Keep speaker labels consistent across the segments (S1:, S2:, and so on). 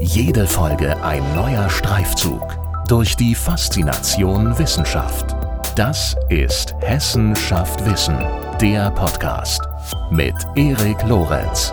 S1: Jede Folge ein neuer Streifzug durch die Faszination Wissenschaft. Das ist Hessen schafft Wissen, der Podcast mit Erik Lorenz.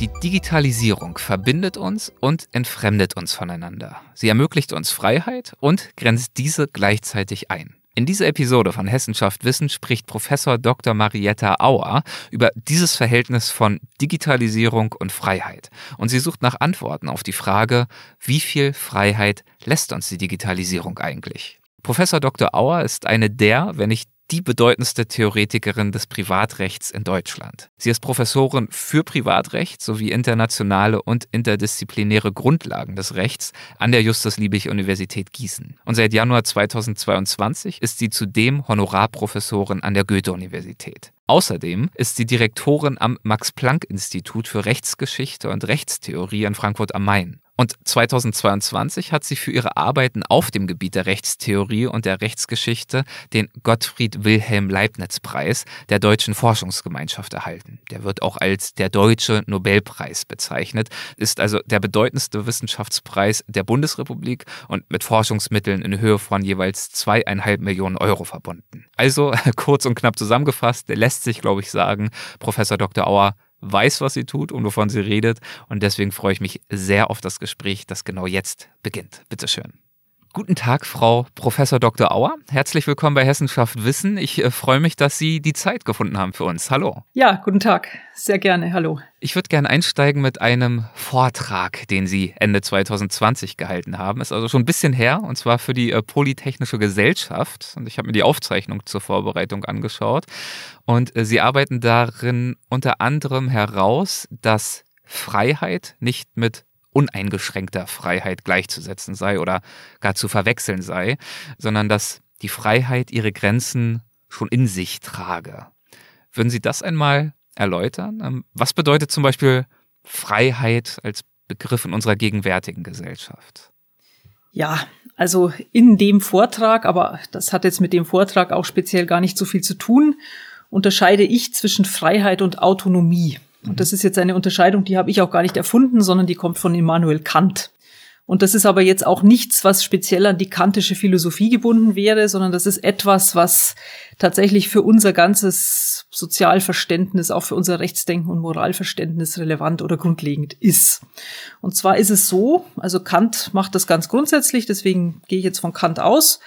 S2: Die Digitalisierung verbindet uns und entfremdet uns voneinander. Sie ermöglicht uns Freiheit und grenzt diese gleichzeitig ein. In dieser Episode von Hessenschaft Wissen spricht Professor Dr. Marietta Auer über dieses Verhältnis von Digitalisierung und Freiheit. Und sie sucht nach Antworten auf die Frage, wie viel Freiheit lässt uns die Digitalisierung eigentlich? Professor Dr. Auer ist eine der, wenn nicht die bedeutendste Theoretikerin des Privatrechts in Deutschland. Sie ist Professorin für Privatrecht sowie internationale und interdisziplinäre Grundlagen des Rechts an der Justus-Liebig-Universität Gießen. Und seit Januar 2022 ist sie zudem Honorarprofessorin an der Goethe-Universität. Außerdem ist sie Direktorin am Max-Planck-Institut für Rechtsgeschichte und Rechtstheorie in Frankfurt am Main. Und 2022 hat sie für ihre Arbeiten auf dem Gebiet der Rechtstheorie und der Rechtsgeschichte den Gottfried Wilhelm Leibniz Preis der Deutschen Forschungsgemeinschaft erhalten. Der wird auch als der Deutsche Nobelpreis bezeichnet, ist also der bedeutendste Wissenschaftspreis der Bundesrepublik und mit Forschungsmitteln in Höhe von jeweils zweieinhalb Millionen Euro verbunden. Also kurz und knapp zusammengefasst, lässt sich, glaube ich, sagen, Professor Dr. Auer weiß, was sie tut und wovon sie redet. Und deswegen freue ich mich sehr auf das Gespräch, das genau jetzt beginnt. Bitte schön. Guten Tag, Frau Professor Dr. Auer. Herzlich willkommen bei Hessenschaft Wissen. Ich äh, freue mich, dass Sie die Zeit gefunden haben für uns. Hallo.
S3: Ja, guten Tag. Sehr gerne. Hallo.
S2: Ich würde gerne einsteigen mit einem Vortrag, den Sie Ende 2020 gehalten haben. Ist also schon ein bisschen her, und zwar für die äh, Polytechnische Gesellschaft. Und ich habe mir die Aufzeichnung zur Vorbereitung angeschaut. Und äh, Sie arbeiten darin unter anderem heraus, dass Freiheit nicht mit uneingeschränkter Freiheit gleichzusetzen sei oder gar zu verwechseln sei, sondern dass die Freiheit ihre Grenzen schon in sich trage. Würden Sie das einmal erläutern? Ähm, was bedeutet zum Beispiel Freiheit als Begriff in unserer gegenwärtigen Gesellschaft?
S3: Ja, also in dem Vortrag, aber das hat jetzt mit dem Vortrag auch speziell gar nicht so viel zu tun, unterscheide ich zwischen Freiheit und Autonomie. Und das ist jetzt eine Unterscheidung, die habe ich auch gar nicht erfunden, sondern die kommt von Immanuel Kant. Und das ist aber jetzt auch nichts, was speziell an die kantische Philosophie gebunden wäre, sondern das ist etwas, was tatsächlich für unser ganzes Sozialverständnis, auch für unser Rechtsdenken und Moralverständnis relevant oder grundlegend ist. Und zwar ist es so, also Kant macht das ganz grundsätzlich, deswegen gehe ich jetzt von Kant aus,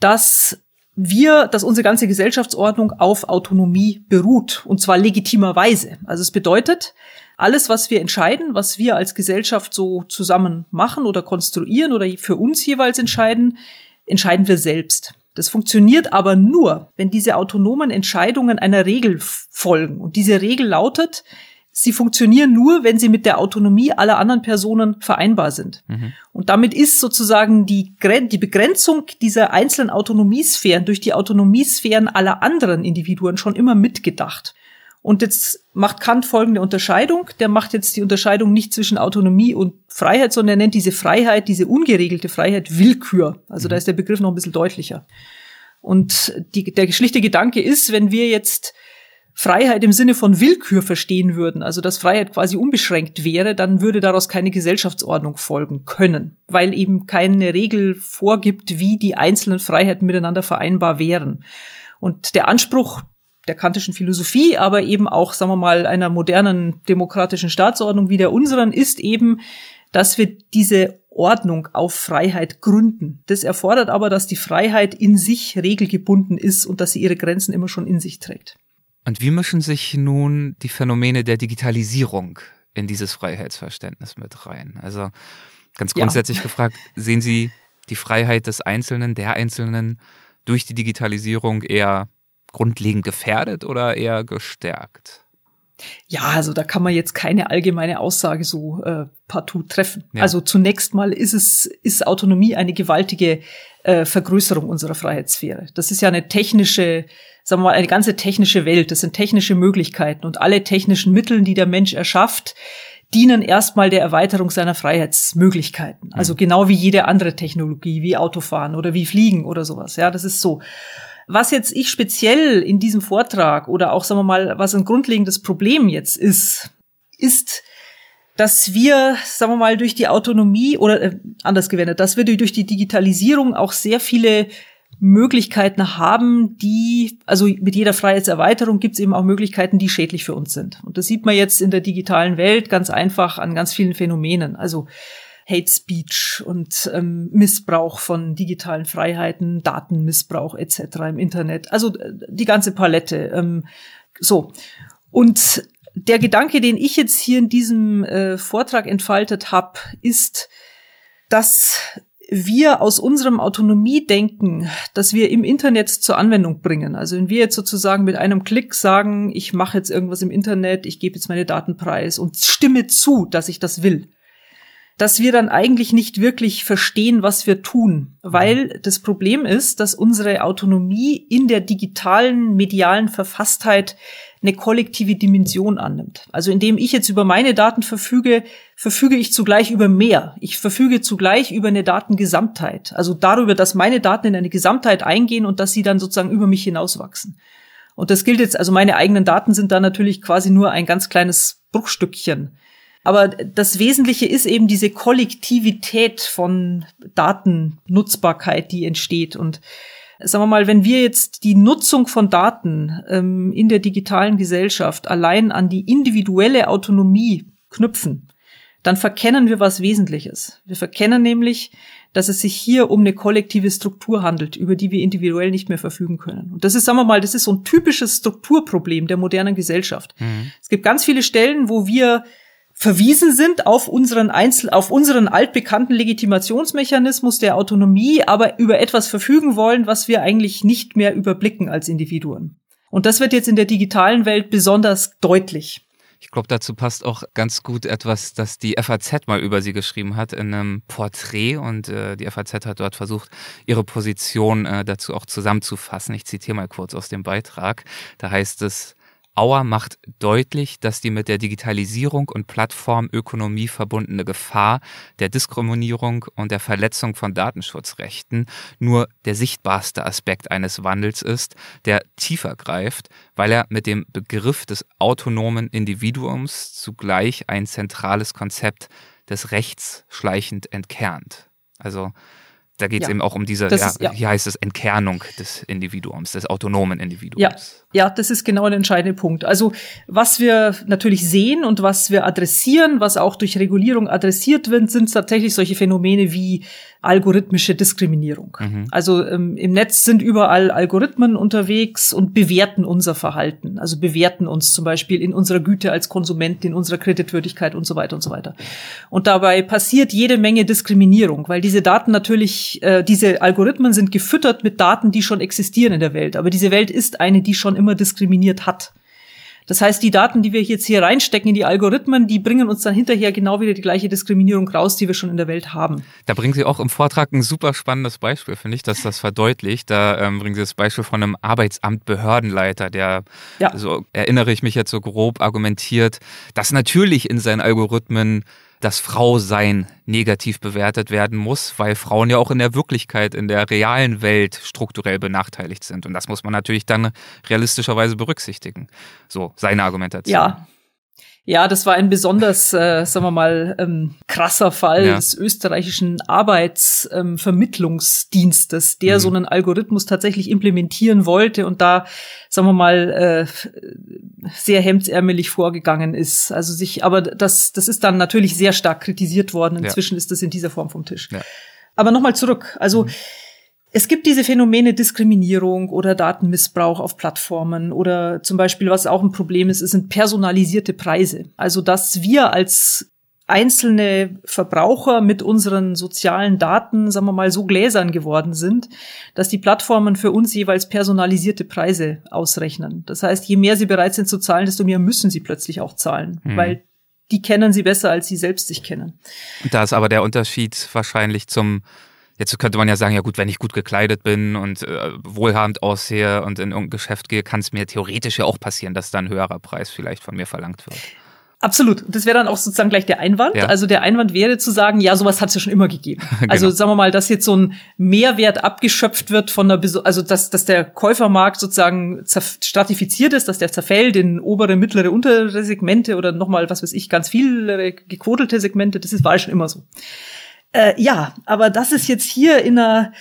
S3: dass wir, dass unsere ganze Gesellschaftsordnung auf Autonomie beruht und zwar legitimerweise. Also es bedeutet, alles, was wir entscheiden, was wir als Gesellschaft so zusammen machen oder konstruieren oder für uns jeweils entscheiden, entscheiden wir selbst. Das funktioniert aber nur, wenn diese autonomen Entscheidungen einer Regel folgen. Und diese Regel lautet, sie funktionieren nur, wenn sie mit der Autonomie aller anderen Personen vereinbar sind. Mhm. Und damit ist sozusagen die, die Begrenzung dieser einzelnen Autonomiesphären durch die Autonomiesphären aller anderen Individuen schon immer mitgedacht. Und jetzt macht Kant folgende Unterscheidung. Der macht jetzt die Unterscheidung nicht zwischen Autonomie und Freiheit, sondern er nennt diese Freiheit, diese ungeregelte Freiheit Willkür. Also mhm. da ist der Begriff noch ein bisschen deutlicher. Und die, der schlichte Gedanke ist, wenn wir jetzt Freiheit im Sinne von Willkür verstehen würden, also dass Freiheit quasi unbeschränkt wäre, dann würde daraus keine Gesellschaftsordnung folgen können, weil eben keine Regel vorgibt, wie die einzelnen Freiheiten miteinander vereinbar wären. Und der Anspruch der kantischen Philosophie, aber eben auch, sagen wir mal, einer modernen demokratischen Staatsordnung wie der unseren, ist eben, dass wir diese Ordnung auf Freiheit gründen. Das erfordert aber, dass die Freiheit in sich regelgebunden ist und dass sie ihre Grenzen immer schon in sich trägt.
S2: Und wie mischen sich nun die Phänomene der Digitalisierung in dieses Freiheitsverständnis mit rein? Also ganz grundsätzlich ja. gefragt, sehen Sie die Freiheit des Einzelnen, der Einzelnen durch die Digitalisierung eher grundlegend gefährdet oder eher gestärkt?
S3: Ja, also da kann man jetzt keine allgemeine Aussage so äh, partout treffen. Ja. Also zunächst mal ist es ist Autonomie eine gewaltige äh, Vergrößerung unserer Freiheitssphäre. Das ist ja eine technische sagen wir mal, eine ganze technische Welt. Das sind technische Möglichkeiten und alle technischen Mittel, die der Mensch erschafft, dienen erstmal der Erweiterung seiner Freiheitsmöglichkeiten. Also genau wie jede andere Technologie, wie Autofahren oder wie Fliegen oder sowas. Ja, das ist so. Was jetzt ich speziell in diesem Vortrag oder auch, sagen wir mal, was ein grundlegendes Problem jetzt ist, ist, dass wir, sagen wir mal, durch die Autonomie oder äh, anders gewendet, dass wir durch die Digitalisierung auch sehr viele Möglichkeiten haben, die, also mit jeder Freiheitserweiterung gibt es eben auch Möglichkeiten, die schädlich für uns sind. Und das sieht man jetzt in der digitalen Welt ganz einfach an ganz vielen Phänomenen. Also Hate Speech und ähm, Missbrauch von digitalen Freiheiten, Datenmissbrauch etc. im Internet. Also äh, die ganze Palette. Ähm, so. Und der Gedanke, den ich jetzt hier in diesem äh, Vortrag entfaltet habe, ist, dass wir aus unserem Autonomiedenken, das wir im Internet zur Anwendung bringen, also wenn wir jetzt sozusagen mit einem Klick sagen, ich mache jetzt irgendwas im Internet, ich gebe jetzt meine Daten preis und stimme zu, dass ich das will, dass wir dann eigentlich nicht wirklich verstehen, was wir tun, weil das Problem ist, dass unsere Autonomie in der digitalen medialen Verfasstheit eine kollektive Dimension annimmt. Also indem ich jetzt über meine Daten verfüge, verfüge ich zugleich über mehr. Ich verfüge zugleich über eine Datengesamtheit. Also darüber, dass meine Daten in eine Gesamtheit eingehen und dass sie dann sozusagen über mich hinauswachsen. Und das gilt jetzt, also meine eigenen Daten sind da natürlich quasi nur ein ganz kleines Bruchstückchen. Aber das Wesentliche ist eben diese Kollektivität von Datennutzbarkeit, die entsteht. Und sagen wir mal, wenn wir jetzt die Nutzung von Daten ähm, in der digitalen Gesellschaft allein an die individuelle Autonomie knüpfen, dann verkennen wir was Wesentliches. Wir verkennen nämlich, dass es sich hier um eine kollektive Struktur handelt, über die wir individuell nicht mehr verfügen können. Und das ist, sagen wir mal, das ist so ein typisches Strukturproblem der modernen Gesellschaft. Mhm. Es gibt ganz viele Stellen, wo wir verwiesen sind auf unseren Einzel auf unseren altbekannten Legitimationsmechanismus der Autonomie, aber über etwas verfügen wollen, was wir eigentlich nicht mehr überblicken als Individuen. Und das wird jetzt in der digitalen Welt besonders deutlich.
S2: Ich glaube, dazu passt auch ganz gut etwas, das die FAZ mal über sie geschrieben hat in einem Porträt und äh, die FAZ hat dort versucht, ihre Position äh, dazu auch zusammenzufassen. Ich zitiere mal kurz aus dem Beitrag. Da heißt es, Auer macht deutlich, dass die mit der Digitalisierung und Plattformökonomie verbundene Gefahr der Diskriminierung und der Verletzung von Datenschutzrechten nur der sichtbarste Aspekt eines Wandels ist, der tiefer greift, weil er mit dem Begriff des autonomen Individuums zugleich ein zentrales Konzept des Rechts schleichend entkernt. Also da geht es ja. eben auch um diese, ja, ist, ja. hier heißt es Entkernung des Individuums, des autonomen Individuums.
S3: Ja. Ja, das ist genau ein entscheidender Punkt. Also was wir natürlich sehen und was wir adressieren, was auch durch Regulierung adressiert wird, sind tatsächlich solche Phänomene wie algorithmische Diskriminierung. Mhm. Also ähm, im Netz sind überall Algorithmen unterwegs und bewerten unser Verhalten. Also bewerten uns zum Beispiel in unserer Güte als Konsument, in unserer Kreditwürdigkeit und so weiter und so weiter. Und dabei passiert jede Menge Diskriminierung, weil diese Daten natürlich, äh, diese Algorithmen sind gefüttert mit Daten, die schon existieren in der Welt. Aber diese Welt ist eine, die schon immer diskriminiert hat. Das heißt, die Daten, die wir jetzt hier reinstecken in die Algorithmen, die bringen uns dann hinterher genau wieder die gleiche Diskriminierung raus, die wir schon in der Welt haben.
S2: Da bringen Sie auch im Vortrag ein super spannendes Beispiel, finde ich, dass das verdeutlicht. Da ähm, bringen Sie das Beispiel von einem Arbeitsamt-Behördenleiter, der, ja. so erinnere ich mich jetzt so grob, argumentiert, dass natürlich in seinen Algorithmen das Frausein negativ bewertet werden muss, weil Frauen ja auch in der Wirklichkeit, in der realen Welt strukturell benachteiligt sind. Und das muss man natürlich dann realistischerweise berücksichtigen. So, seine Argumentation.
S3: Ja, ja, das war ein besonders, äh, sagen wir mal, ähm, krasser Fall ja. des österreichischen Arbeitsvermittlungsdienstes, ähm, der mhm. so einen Algorithmus tatsächlich implementieren wollte und da, sagen wir mal, äh, sehr hemdsärmelig vorgegangen ist. Also sich, aber das, das ist dann natürlich sehr stark kritisiert worden. Inzwischen ja. ist das in dieser Form vom Tisch. Ja. Aber nochmal zurück. Also mhm es gibt diese Phänomene Diskriminierung oder Datenmissbrauch auf Plattformen oder zum Beispiel, was auch ein Problem ist, sind personalisierte Preise. Also, dass wir als einzelne Verbraucher mit unseren sozialen Daten, sagen wir mal, so gläsern geworden sind, dass die Plattformen für uns jeweils personalisierte Preise ausrechnen. Das heißt, je mehr sie bereit sind zu zahlen, desto mehr müssen sie plötzlich auch zahlen, mhm. weil die kennen sie besser, als sie selbst sich kennen.
S2: Da ist aber der Unterschied wahrscheinlich zum Jetzt könnte man ja sagen, ja gut, wenn ich gut gekleidet bin und äh, wohlhabend aussehe und in irgendein Geschäft gehe, kann es mir theoretisch ja auch passieren, dass da ein höherer Preis vielleicht von mir verlangt wird.
S3: Absolut. Das wäre dann auch sozusagen gleich der Einwand. Ja. Also der Einwand wäre zu sagen, ja, sowas hat es ja schon immer gegeben. genau. Also sagen wir mal, dass jetzt so ein Mehrwert abgeschöpft wird von der, also dass, dass der Käufermarkt sozusagen stratifiziert ist, dass der zerfällt in obere, mittlere, untere Segmente oder nochmal, was weiß ich, ganz viele gequotelte Segmente. Das ist, war schon immer so. Äh, ja, aber das ist jetzt hier in einer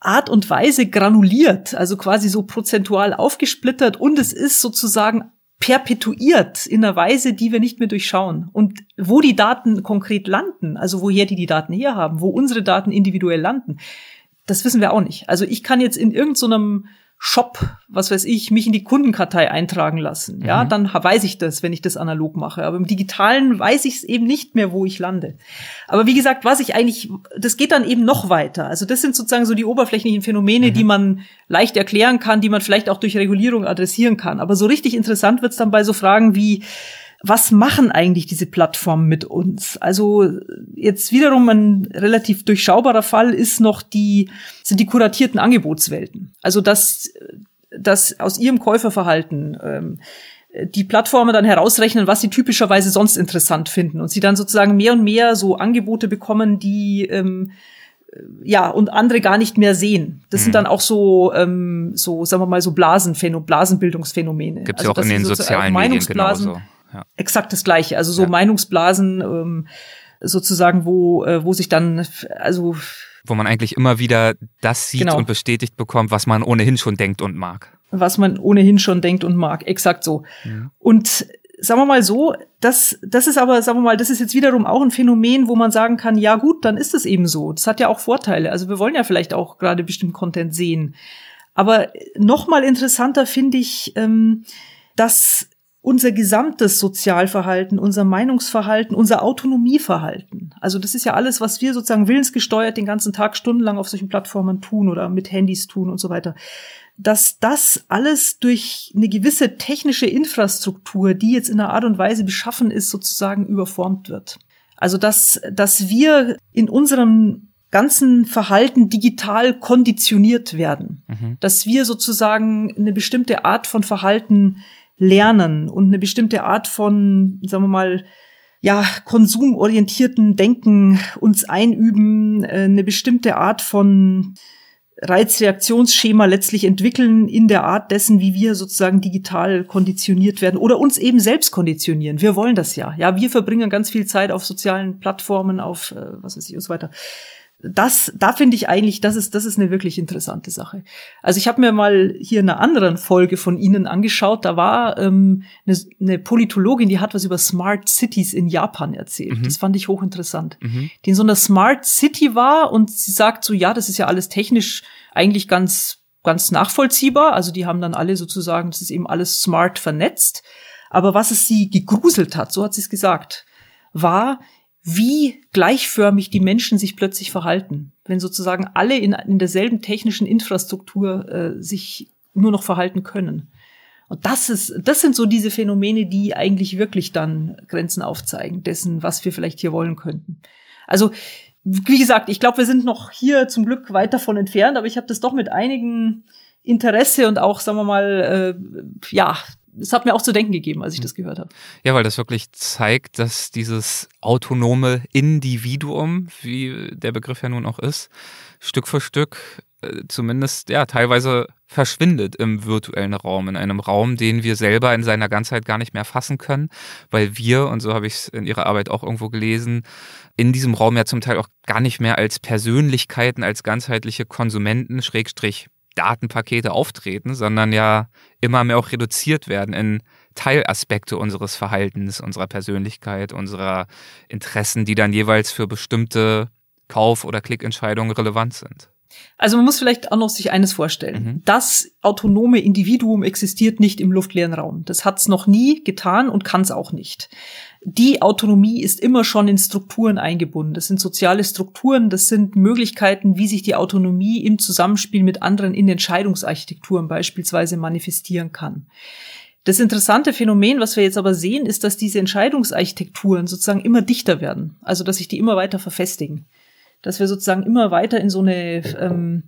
S3: Art und Weise granuliert, also quasi so prozentual aufgesplittert und es ist sozusagen perpetuiert in einer Weise, die wir nicht mehr durchschauen. Und wo die Daten konkret landen, also woher die die Daten herhaben, wo unsere Daten individuell landen, das wissen wir auch nicht. Also ich kann jetzt in irgendeinem so Shop, was weiß ich, mich in die Kundenkartei eintragen lassen. Ja, mhm. dann weiß ich das, wenn ich das analog mache. Aber im Digitalen weiß ich es eben nicht mehr, wo ich lande. Aber wie gesagt, was ich eigentlich, das geht dann eben noch weiter. Also das sind sozusagen so die oberflächlichen Phänomene, mhm. die man leicht erklären kann, die man vielleicht auch durch Regulierung adressieren kann. Aber so richtig interessant wird's dann bei so Fragen wie, was machen eigentlich diese Plattformen mit uns? Also jetzt wiederum ein relativ durchschaubarer Fall ist noch die, sind die kuratierten Angebotswelten. Also dass, dass aus ihrem Käuferverhalten ähm, die Plattformen dann herausrechnen, was sie typischerweise sonst interessant finden und sie dann sozusagen mehr und mehr so Angebote bekommen, die ähm, ja, und andere gar nicht mehr sehen. Das mhm. sind dann auch so, ähm, so, sagen wir mal, so Blasenphänomen, Blasenbildungsphänomene.
S2: Gibt es also, ja auch in den sozialen Medien genauso
S3: ja. exakt das Gleiche. Also so ja. Meinungsblasen ähm, sozusagen, wo, äh, wo sich dann, also
S2: wo man eigentlich immer wieder das sieht genau. und bestätigt bekommt, was man ohnehin schon denkt und mag.
S3: Was man ohnehin schon denkt und mag, exakt so. Ja. Und sagen wir mal so, das, das ist aber, sagen wir mal, das ist jetzt wiederum auch ein Phänomen, wo man sagen kann, ja gut, dann ist es eben so. Das hat ja auch Vorteile. Also wir wollen ja vielleicht auch gerade bestimmten Content sehen. Aber noch mal interessanter finde ich, ähm, dass unser gesamtes Sozialverhalten, unser Meinungsverhalten, unser Autonomieverhalten. Also das ist ja alles, was wir sozusagen willensgesteuert den ganzen Tag stundenlang auf solchen Plattformen tun oder mit Handys tun und so weiter. Dass das alles durch eine gewisse technische Infrastruktur, die jetzt in einer Art und Weise beschaffen ist, sozusagen überformt wird. Also dass, dass wir in unserem ganzen Verhalten digital konditioniert werden. Mhm. Dass wir sozusagen eine bestimmte Art von Verhalten lernen und eine bestimmte Art von, sagen wir mal, ja, konsumorientierten Denken uns einüben, äh, eine bestimmte Art von Reizreaktionsschema letztlich entwickeln in der Art dessen, wie wir sozusagen digital konditioniert werden oder uns eben selbst konditionieren. Wir wollen das ja. Ja, wir verbringen ganz viel Zeit auf sozialen Plattformen, auf äh, was weiß ich und so weiter das, da finde ich eigentlich, das ist, das ist eine wirklich interessante Sache. Also ich habe mir mal hier eine anderen Folge von Ihnen angeschaut. Da war ähm, eine, eine Politologin, die hat was über Smart Cities in Japan erzählt. Mhm. Das fand ich hochinteressant. Mhm. Die in so einer Smart City war und sie sagt so, ja, das ist ja alles technisch eigentlich ganz, ganz nachvollziehbar. Also die haben dann alle sozusagen, das ist eben alles smart vernetzt. Aber was es sie gegruselt hat, so hat sie es gesagt, war, wie gleichförmig die Menschen sich plötzlich verhalten, wenn sozusagen alle in, in derselben technischen Infrastruktur äh, sich nur noch verhalten können. Und das ist, das sind so diese Phänomene, die eigentlich wirklich dann Grenzen aufzeigen dessen, was wir vielleicht hier wollen könnten. Also, wie gesagt, ich glaube, wir sind noch hier zum Glück weit davon entfernt, aber ich habe das doch mit einigen Interesse und auch, sagen wir mal, äh, ja, es hat mir auch zu denken gegeben, als ich das gehört habe.
S2: Ja, weil das wirklich zeigt, dass dieses autonome Individuum, wie der Begriff ja nun auch ist, Stück für Stück äh, zumindest ja teilweise verschwindet im virtuellen Raum, in einem Raum, den wir selber in seiner Ganzheit gar nicht mehr fassen können, weil wir, und so habe ich es in Ihrer Arbeit auch irgendwo gelesen, in diesem Raum ja zum Teil auch gar nicht mehr als Persönlichkeiten, als ganzheitliche Konsumenten, Schrägstrich Datenpakete auftreten, sondern ja immer mehr auch reduziert werden in Teilaspekte unseres Verhaltens, unserer Persönlichkeit, unserer Interessen, die dann jeweils für bestimmte Kauf- oder Klickentscheidungen relevant sind.
S3: Also man muss vielleicht auch noch sich eines vorstellen. Mhm. Das autonome Individuum existiert nicht im luftleeren Raum. Das hat es noch nie getan und kann es auch nicht. Die Autonomie ist immer schon in Strukturen eingebunden. Das sind soziale Strukturen, das sind Möglichkeiten, wie sich die Autonomie im Zusammenspiel mit anderen in Entscheidungsarchitekturen beispielsweise manifestieren kann. Das interessante Phänomen, was wir jetzt aber sehen, ist, dass diese Entscheidungsarchitekturen sozusagen immer dichter werden. Also, dass sich die immer weiter verfestigen dass wir sozusagen immer weiter in so eine, ähm,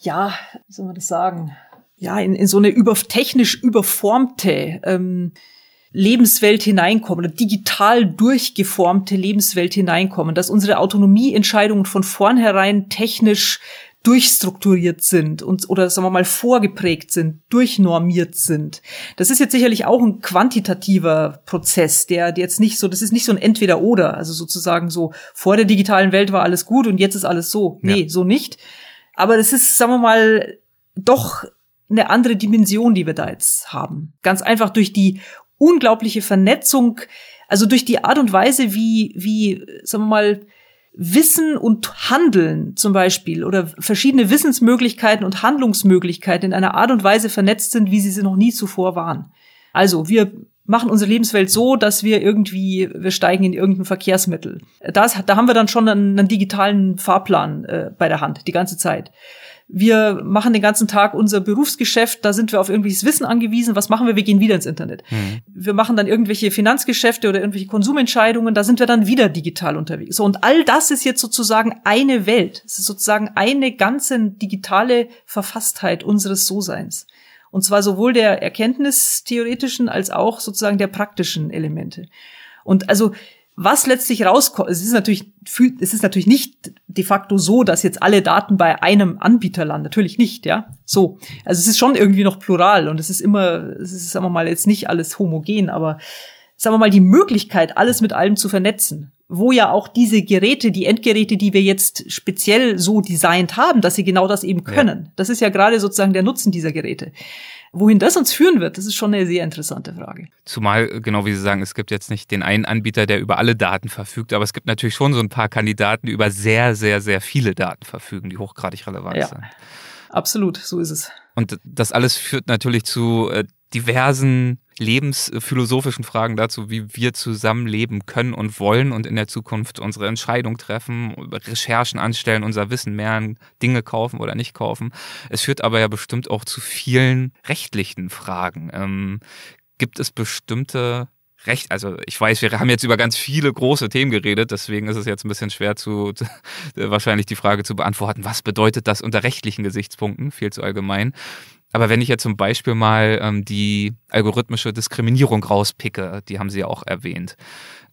S3: ja, wie soll man das sagen, ja, in, in so eine über, technisch überformte, ähm, Lebenswelt hineinkommen, eine digital durchgeformte Lebenswelt hineinkommen, dass unsere Autonomieentscheidungen von vornherein technisch durchstrukturiert sind und oder sagen wir mal vorgeprägt sind, durchnormiert sind. Das ist jetzt sicherlich auch ein quantitativer Prozess, der, der jetzt nicht so, das ist nicht so ein Entweder-Oder, also sozusagen so vor der digitalen Welt war alles gut und jetzt ist alles so. Nee, ja. so nicht. Aber das ist, sagen wir mal, doch eine andere Dimension, die wir da jetzt haben. Ganz einfach durch die unglaubliche Vernetzung, also durch die Art und Weise, wie, wie, sagen wir mal, Wissen und Handeln zum Beispiel oder verschiedene Wissensmöglichkeiten und Handlungsmöglichkeiten in einer Art und Weise vernetzt sind, wie sie sie noch nie zuvor waren. Also wir machen unsere Lebenswelt so, dass wir irgendwie, wir steigen in irgendein Verkehrsmittel. Das, da haben wir dann schon einen, einen digitalen Fahrplan äh, bei der Hand, die ganze Zeit wir machen den ganzen Tag unser Berufsgeschäft, da sind wir auf irgendwelches Wissen angewiesen. Was machen wir? Wir gehen wieder ins Internet. Mhm. Wir machen dann irgendwelche Finanzgeschäfte oder irgendwelche Konsumentscheidungen, da sind wir dann wieder digital unterwegs. So, und all das ist jetzt sozusagen eine Welt. Es ist sozusagen eine ganze digitale Verfasstheit unseres So-Seins. Und zwar sowohl der erkenntnistheoretischen als auch sozusagen der praktischen Elemente. Und also was letztlich rauskommt, es ist natürlich, es ist natürlich nicht de facto so, dass jetzt alle Daten bei einem Anbieter landen. Natürlich nicht, ja. So. Also es ist schon irgendwie noch plural und es ist immer, es ist, sagen wir mal, jetzt nicht alles homogen, aber sagen wir mal, die Möglichkeit, alles mit allem zu vernetzen, wo ja auch diese Geräte, die Endgeräte, die wir jetzt speziell so designt haben, dass sie genau das eben können. Ja. Das ist ja gerade sozusagen der Nutzen dieser Geräte. Wohin das uns führen wird, das ist schon eine sehr interessante Frage.
S2: Zumal, äh, genau wie Sie sagen, es gibt jetzt nicht den einen Anbieter, der über alle Daten verfügt, aber es gibt natürlich schon so ein paar Kandidaten, die über sehr, sehr, sehr viele Daten verfügen, die hochgradig relevant ja. sind.
S3: Absolut, so ist es.
S2: Und das alles führt natürlich zu äh, diversen lebensphilosophischen Fragen dazu, wie wir zusammenleben können und wollen und in der Zukunft unsere Entscheidung treffen, Recherchen anstellen, unser Wissen mehren, Dinge kaufen oder nicht kaufen. Es führt aber ja bestimmt auch zu vielen rechtlichen Fragen. Ähm, gibt es bestimmte Recht, also ich weiß, wir haben jetzt über ganz viele große Themen geredet, deswegen ist es jetzt ein bisschen schwer zu, wahrscheinlich die Frage zu beantworten, was bedeutet das unter rechtlichen Gesichtspunkten, viel zu allgemein. Aber wenn ich jetzt zum Beispiel mal ähm, die algorithmische Diskriminierung rauspicke, die haben Sie ja auch erwähnt.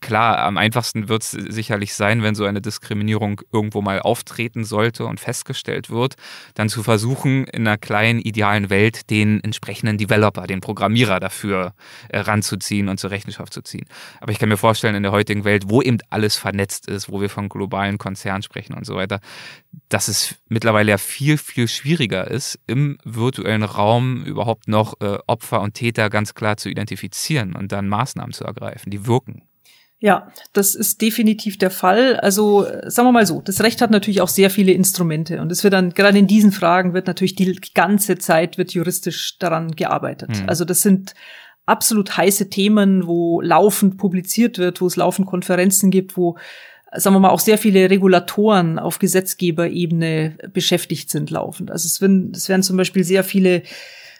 S2: Klar, am einfachsten wird es sicherlich sein, wenn so eine Diskriminierung irgendwo mal auftreten sollte und festgestellt wird, dann zu versuchen, in einer kleinen idealen Welt den entsprechenden Developer, den Programmierer dafür äh, ranzuziehen und zur Rechenschaft zu ziehen. Aber ich kann mir vorstellen, in der heutigen Welt, wo eben alles vernetzt ist, wo wir von globalen Konzernen sprechen und so weiter, dass es mittlerweile ja viel, viel schwieriger ist, im virtuellen Raum überhaupt noch äh, Opfer und Täter ganz klar zu identifizieren und dann Maßnahmen zu ergreifen, die wirken.
S3: Ja, das ist definitiv der Fall. Also sagen wir mal so, das Recht hat natürlich auch sehr viele Instrumente und es wird dann gerade in diesen Fragen wird natürlich die ganze Zeit wird juristisch daran gearbeitet. Mhm. Also das sind absolut heiße Themen, wo laufend publiziert wird, wo es laufend Konferenzen gibt, wo sagen wir mal, auch sehr viele Regulatoren auf Gesetzgeberebene beschäftigt sind laufend. Also es werden, es werden zum Beispiel sehr viele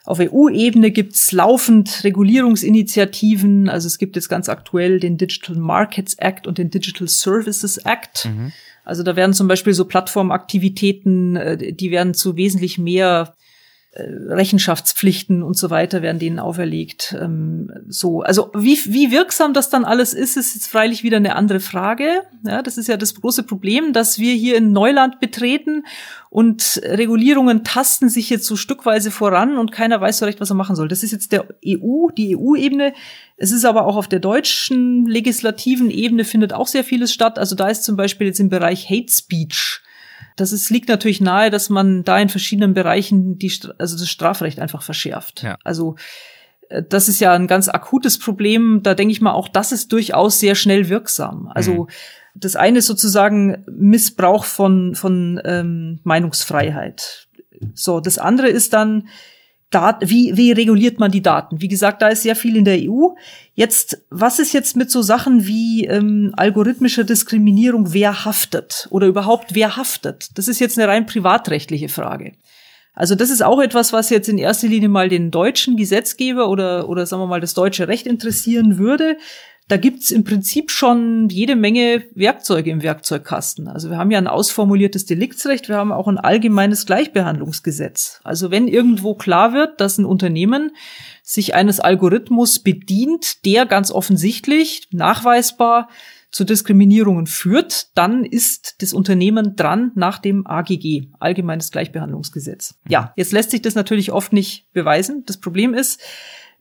S3: auf EU-Ebene gibt's laufend Regulierungsinitiativen. Also es gibt jetzt ganz aktuell den Digital Markets Act und den Digital Services Act. Mhm. Also da werden zum Beispiel so Plattformaktivitäten, äh, die werden zu wesentlich mehr Rechenschaftspflichten und so weiter werden denen auferlegt. Ähm, so, also wie, wie wirksam das dann alles ist, ist jetzt freilich wieder eine andere Frage. Ja, das ist ja das große Problem, dass wir hier in Neuland betreten und Regulierungen tasten sich jetzt so stückweise voran und keiner weiß so recht, was er machen soll. Das ist jetzt der EU, die EU-Ebene. Es ist aber auch auf der deutschen legislativen Ebene findet auch sehr vieles statt. Also da ist zum Beispiel jetzt im Bereich Hate Speech das ist, liegt natürlich nahe, dass man da in verschiedenen Bereichen die, also das Strafrecht einfach verschärft. Ja. Also äh, das ist ja ein ganz akutes Problem. Da denke ich mal, auch das ist durchaus sehr schnell wirksam. Also mhm. das eine ist sozusagen Missbrauch von, von ähm, Meinungsfreiheit. So, das andere ist dann Dat wie, wie reguliert man die Daten? Wie gesagt, da ist sehr viel in der EU. Jetzt, was ist jetzt mit so Sachen wie ähm, algorithmische Diskriminierung, wer haftet oder überhaupt wer haftet? Das ist jetzt eine rein privatrechtliche Frage. Also das ist auch etwas, was jetzt in erster Linie mal den deutschen Gesetzgeber oder, oder sagen wir mal das deutsche Recht interessieren würde. Da gibt's im Prinzip schon jede Menge Werkzeuge im Werkzeugkasten. Also wir haben ja ein ausformuliertes Deliktsrecht, wir haben auch ein allgemeines Gleichbehandlungsgesetz. Also wenn irgendwo klar wird, dass ein Unternehmen sich eines Algorithmus bedient, der ganz offensichtlich nachweisbar zu Diskriminierungen führt, dann ist das Unternehmen dran nach dem AGG, Allgemeines Gleichbehandlungsgesetz. Ja, jetzt lässt sich das natürlich oft nicht beweisen. Das Problem ist,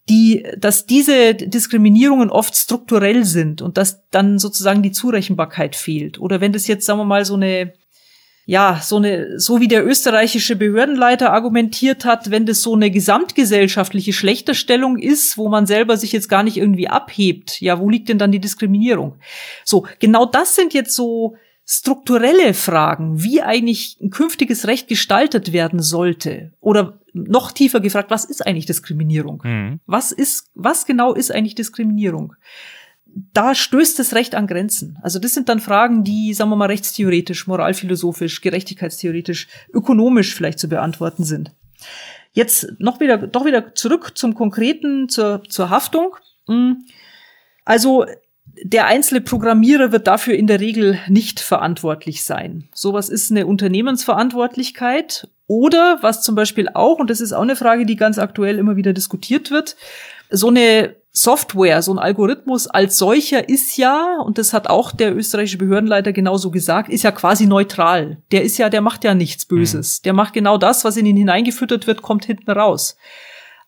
S3: die, dass diese Diskriminierungen oft strukturell sind und dass dann sozusagen die Zurechenbarkeit fehlt. Oder wenn das jetzt, sagen wir mal, so eine, ja, so eine, so wie der österreichische Behördenleiter argumentiert hat, wenn das so eine gesamtgesellschaftliche Schlechterstellung ist, wo man selber sich jetzt gar nicht irgendwie abhebt, ja, wo liegt denn dann die Diskriminierung? So, genau das sind jetzt so strukturelle Fragen, wie eigentlich ein künftiges Recht gestaltet werden sollte. Oder noch tiefer gefragt, was ist eigentlich Diskriminierung? Mhm. Was ist, was genau ist eigentlich Diskriminierung? Da stößt das Recht an Grenzen. Also das sind dann Fragen, die, sagen wir mal, rechtstheoretisch, moralphilosophisch, gerechtigkeitstheoretisch, ökonomisch vielleicht zu beantworten sind. Jetzt noch wieder, doch wieder zurück zum Konkreten, zur, zur Haftung. Hm. Also der einzelne Programmierer wird dafür in der Regel nicht verantwortlich sein. Sowas ist eine Unternehmensverantwortlichkeit oder was zum Beispiel auch, und das ist auch eine Frage, die ganz aktuell immer wieder diskutiert wird, so eine Software, so ein Algorithmus als solcher ist ja, und das hat auch der österreichische Behördenleiter genauso gesagt, ist ja quasi neutral. Der ist ja, der macht ja nichts Böses. Mhm. Der macht genau das, was in ihn hineingefüttert wird, kommt hinten raus.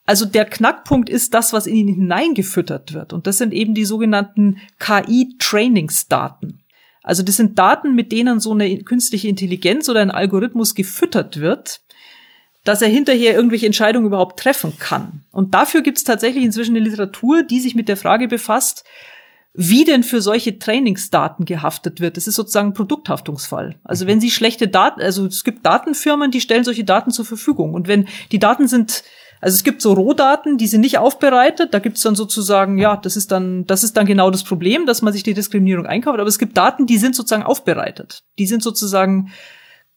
S3: Also der Knackpunkt ist das, was in ihn hineingefüttert wird. Und das sind eben die sogenannten KI-Trainingsdaten. Also das sind Daten, mit denen so eine künstliche Intelligenz oder ein Algorithmus gefüttert wird, dass er hinterher irgendwelche Entscheidungen überhaupt treffen kann. Und dafür gibt es tatsächlich inzwischen eine Literatur, die sich mit der Frage befasst, wie denn für solche Trainingsdaten gehaftet wird. Das ist sozusagen ein Produkthaftungsfall. Also mhm. wenn Sie schlechte Daten, also es gibt Datenfirmen, die stellen solche Daten zur Verfügung. Und wenn die Daten sind also es gibt so Rohdaten, die sind nicht aufbereitet. Da gibt es dann sozusagen, ja, das ist dann, das ist dann genau das Problem, dass man sich die Diskriminierung einkauft. Aber es gibt Daten, die sind sozusagen aufbereitet. Die sind sozusagen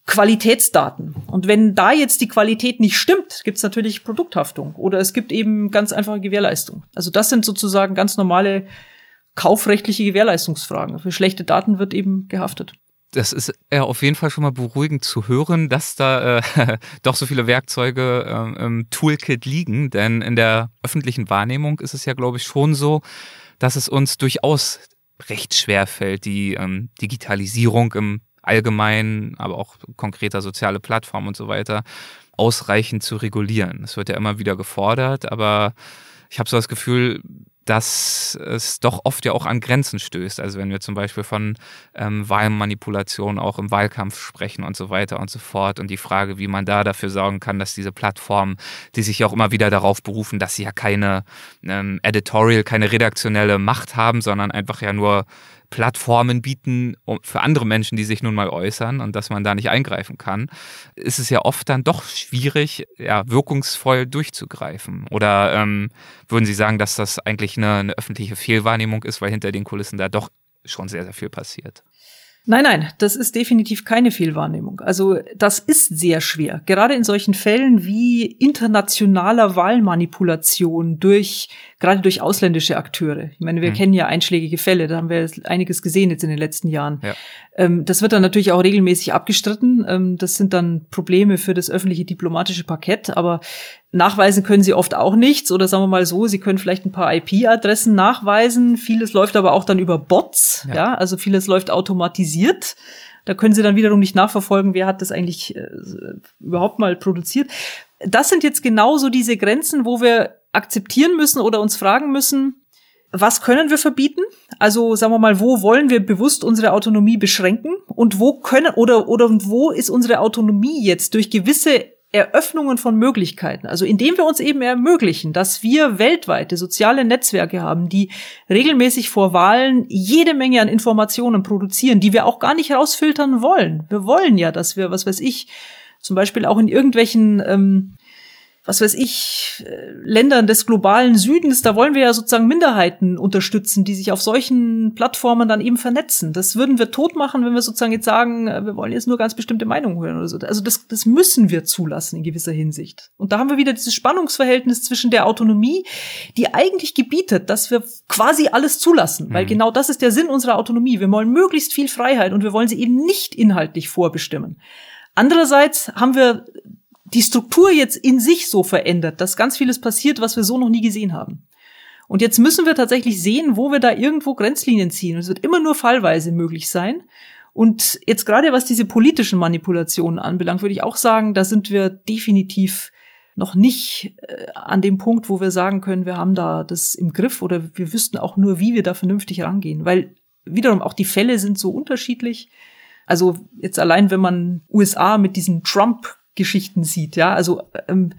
S3: Qualitätsdaten. Und wenn da jetzt die Qualität nicht stimmt, gibt es natürlich Produkthaftung oder es gibt eben ganz einfache Gewährleistung. Also das sind sozusagen ganz normale kaufrechtliche Gewährleistungsfragen. Für schlechte Daten wird eben gehaftet
S2: das ist ja auf jeden Fall schon mal beruhigend zu hören, dass da äh, doch so viele Werkzeuge äh, im Toolkit liegen. Denn in der öffentlichen Wahrnehmung ist es ja, glaube ich, schon so, dass es uns durchaus recht schwer fällt, die ähm, Digitalisierung im Allgemeinen, aber auch konkreter soziale Plattformen und so weiter ausreichend zu regulieren. Es wird ja immer wieder gefordert, aber ich habe so das Gefühl, dass es doch oft ja auch an Grenzen stößt. Also wenn wir zum Beispiel von ähm, Wahlmanipulation auch im Wahlkampf sprechen und so weiter und so fort und die Frage, wie man da dafür sorgen kann, dass diese Plattformen, die sich auch immer wieder darauf berufen, dass sie ja keine ähm, Editorial, keine redaktionelle Macht haben, sondern einfach ja nur Plattformen bieten für andere Menschen, die sich nun mal äußern und dass man da nicht eingreifen kann, ist es ja oft dann doch schwierig, ja, wirkungsvoll durchzugreifen. Oder ähm, würden Sie sagen, dass das eigentlich eine, eine öffentliche Fehlwahrnehmung ist, weil hinter den Kulissen da doch schon sehr, sehr viel passiert?
S3: Nein, nein, das ist definitiv keine Fehlwahrnehmung. Also das ist sehr schwer. Gerade in solchen Fällen wie internationaler Wahlmanipulation durch, gerade durch ausländische Akteure. Ich meine, wir hm. kennen ja einschlägige Fälle, da haben wir einiges gesehen jetzt in den letzten Jahren. Ja. Ähm, das wird dann natürlich auch regelmäßig abgestritten. Ähm, das sind dann Probleme für das öffentliche diplomatische Parkett, aber nachweisen können sie oft auch nichts oder sagen wir mal so, sie können vielleicht ein paar IP-Adressen nachweisen. Vieles läuft aber auch dann über Bots, ja, ja also vieles läuft automatisiert. Da können sie dann wiederum nicht nachverfolgen, wer hat das eigentlich äh, überhaupt mal produziert. Das sind jetzt genauso diese Grenzen, wo wir akzeptieren müssen oder uns fragen müssen, was können wir verbieten? Also sagen wir mal, wo wollen wir bewusst unsere Autonomie beschränken und wo können oder oder wo ist unsere Autonomie jetzt durch gewisse Eröffnungen von Möglichkeiten, also indem wir uns eben ermöglichen, dass wir weltweite soziale Netzwerke haben, die regelmäßig vor Wahlen jede Menge an Informationen produzieren, die wir auch gar nicht rausfiltern wollen. Wir wollen ja, dass wir, was weiß ich, zum Beispiel auch in irgendwelchen ähm, was weiß ich, äh, Ländern des globalen Südens, da wollen wir ja sozusagen Minderheiten unterstützen, die sich auf solchen Plattformen dann eben vernetzen. Das würden wir tot machen, wenn wir sozusagen jetzt sagen, äh, wir wollen jetzt nur ganz bestimmte Meinungen hören oder so. Also das, das müssen wir zulassen in gewisser Hinsicht. Und da haben wir wieder dieses Spannungsverhältnis zwischen der Autonomie, die eigentlich gebietet, dass wir quasi alles zulassen, weil mhm. genau das ist der Sinn unserer Autonomie. Wir wollen möglichst viel Freiheit und wir wollen sie eben nicht inhaltlich vorbestimmen. Andererseits haben wir die Struktur jetzt in sich so verändert, dass ganz vieles passiert, was wir so noch nie gesehen haben. Und jetzt müssen wir tatsächlich sehen, wo wir da irgendwo Grenzlinien ziehen. Und es wird immer nur fallweise möglich sein. Und jetzt gerade was diese politischen Manipulationen anbelangt, würde ich auch sagen, da sind wir definitiv noch nicht äh, an dem Punkt, wo wir sagen können, wir haben da das im Griff oder wir wüssten auch nur, wie wir da vernünftig rangehen. Weil wiederum auch die Fälle sind so unterschiedlich. Also jetzt allein, wenn man USA mit diesen Trump Geschichten sieht, ja, also ähm,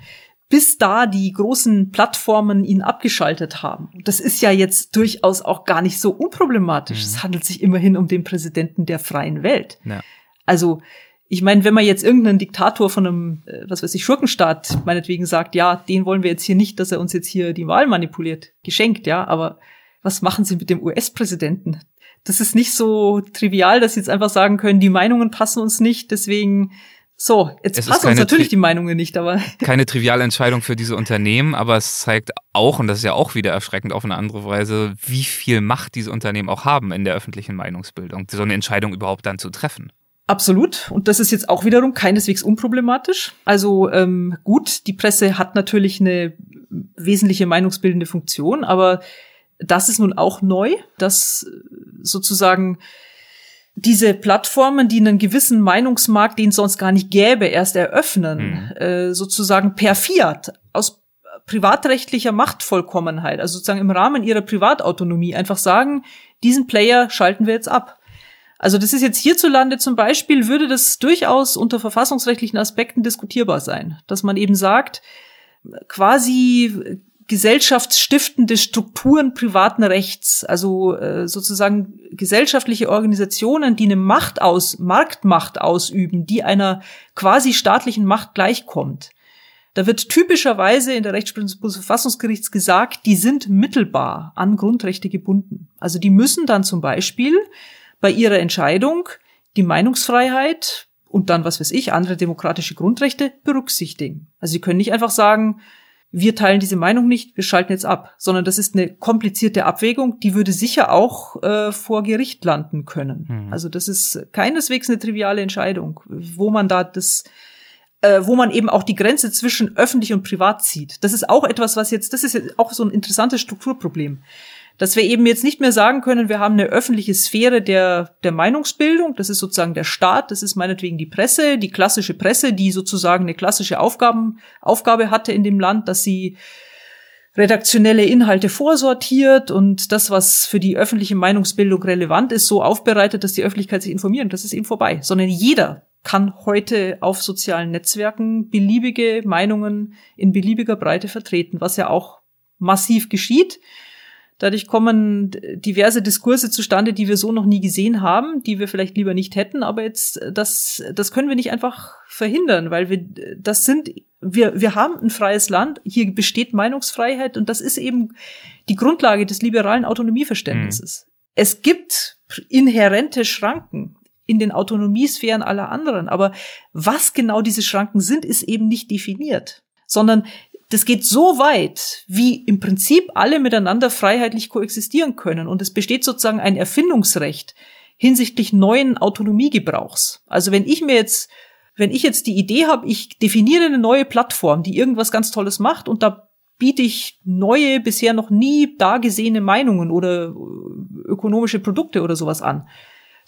S3: bis da die großen Plattformen ihn abgeschaltet haben. Das ist ja jetzt durchaus auch gar nicht so unproblematisch. Mhm. Es handelt sich immerhin um den Präsidenten der freien Welt. Ja. Also ich meine, wenn man jetzt irgendeinen Diktator von einem, äh, was weiß ich, Schurkenstaat meinetwegen sagt, ja, den wollen wir jetzt hier nicht, dass er uns jetzt hier die Wahl manipuliert, geschenkt, ja, aber was machen Sie mit dem US-Präsidenten? Das ist nicht so trivial, dass Sie jetzt einfach sagen können, die Meinungen passen uns nicht, deswegen so, jetzt es passen uns natürlich die Meinungen nicht, aber.
S2: Keine triviale Entscheidung für diese Unternehmen, aber es zeigt auch, und das ist ja auch wieder erschreckend auf eine andere Weise, wie viel Macht diese Unternehmen auch haben in der öffentlichen Meinungsbildung, so eine Entscheidung überhaupt dann zu treffen.
S3: Absolut. Und das ist jetzt auch wiederum keineswegs unproblematisch. Also ähm, gut, die Presse hat natürlich eine wesentliche meinungsbildende Funktion, aber das ist nun auch neu, dass sozusagen diese Plattformen, die einen gewissen Meinungsmarkt, den es sonst gar nicht gäbe, erst eröffnen, mhm. äh, sozusagen per Fiat aus privatrechtlicher Machtvollkommenheit, also sozusagen im Rahmen ihrer Privatautonomie einfach sagen, diesen Player schalten wir jetzt ab. Also das ist jetzt hierzulande zum Beispiel, würde das durchaus unter verfassungsrechtlichen Aspekten diskutierbar sein, dass man eben sagt, quasi gesellschaftsstiftende Strukturen privaten Rechts, also äh, sozusagen gesellschaftliche Organisationen, die eine Macht aus, Marktmacht ausüben, die einer quasi staatlichen Macht gleichkommt. Da wird typischerweise in der Rechtsprechung des Bundesverfassungsgerichts gesagt, die sind mittelbar an Grundrechte gebunden. Also die müssen dann zum Beispiel bei ihrer Entscheidung die Meinungsfreiheit und dann, was weiß ich, andere demokratische Grundrechte berücksichtigen. Also sie können nicht einfach sagen, wir teilen diese Meinung nicht, wir schalten jetzt ab, sondern das ist eine komplizierte Abwägung, die würde sicher auch äh, vor Gericht landen können. Mhm. Also das ist keineswegs eine triviale Entscheidung, wo man da das äh, wo man eben auch die Grenze zwischen öffentlich und privat zieht. Das ist auch etwas, was jetzt, das ist jetzt auch so ein interessantes Strukturproblem dass wir eben jetzt nicht mehr sagen können, wir haben eine öffentliche Sphäre der, der Meinungsbildung, das ist sozusagen der Staat, das ist meinetwegen die Presse, die klassische Presse, die sozusagen eine klassische Aufgaben, Aufgabe hatte in dem Land, dass sie redaktionelle Inhalte vorsortiert und das, was für die öffentliche Meinungsbildung relevant ist, so aufbereitet, dass die Öffentlichkeit sich informiert. Das ist eben vorbei. Sondern jeder kann heute auf sozialen Netzwerken beliebige Meinungen in beliebiger Breite vertreten, was ja auch massiv geschieht. Dadurch kommen diverse Diskurse zustande, die wir so noch nie gesehen haben, die wir vielleicht lieber nicht hätten, aber jetzt, das, das können wir nicht einfach verhindern, weil wir, das sind, wir, wir haben ein freies Land, hier besteht Meinungsfreiheit und das ist eben die Grundlage des liberalen Autonomieverständnisses. Mhm. Es gibt inhärente Schranken in den Autonomiesphären aller anderen, aber was genau diese Schranken sind, ist eben nicht definiert sondern das geht so weit, wie im Prinzip alle miteinander freiheitlich koexistieren können. Und es besteht sozusagen ein Erfindungsrecht hinsichtlich neuen Autonomiegebrauchs. Also wenn ich mir jetzt, wenn ich jetzt die Idee habe, ich definiere eine neue Plattform, die irgendwas ganz Tolles macht und da biete ich neue, bisher noch nie dagesehene Meinungen oder ökonomische Produkte oder sowas an.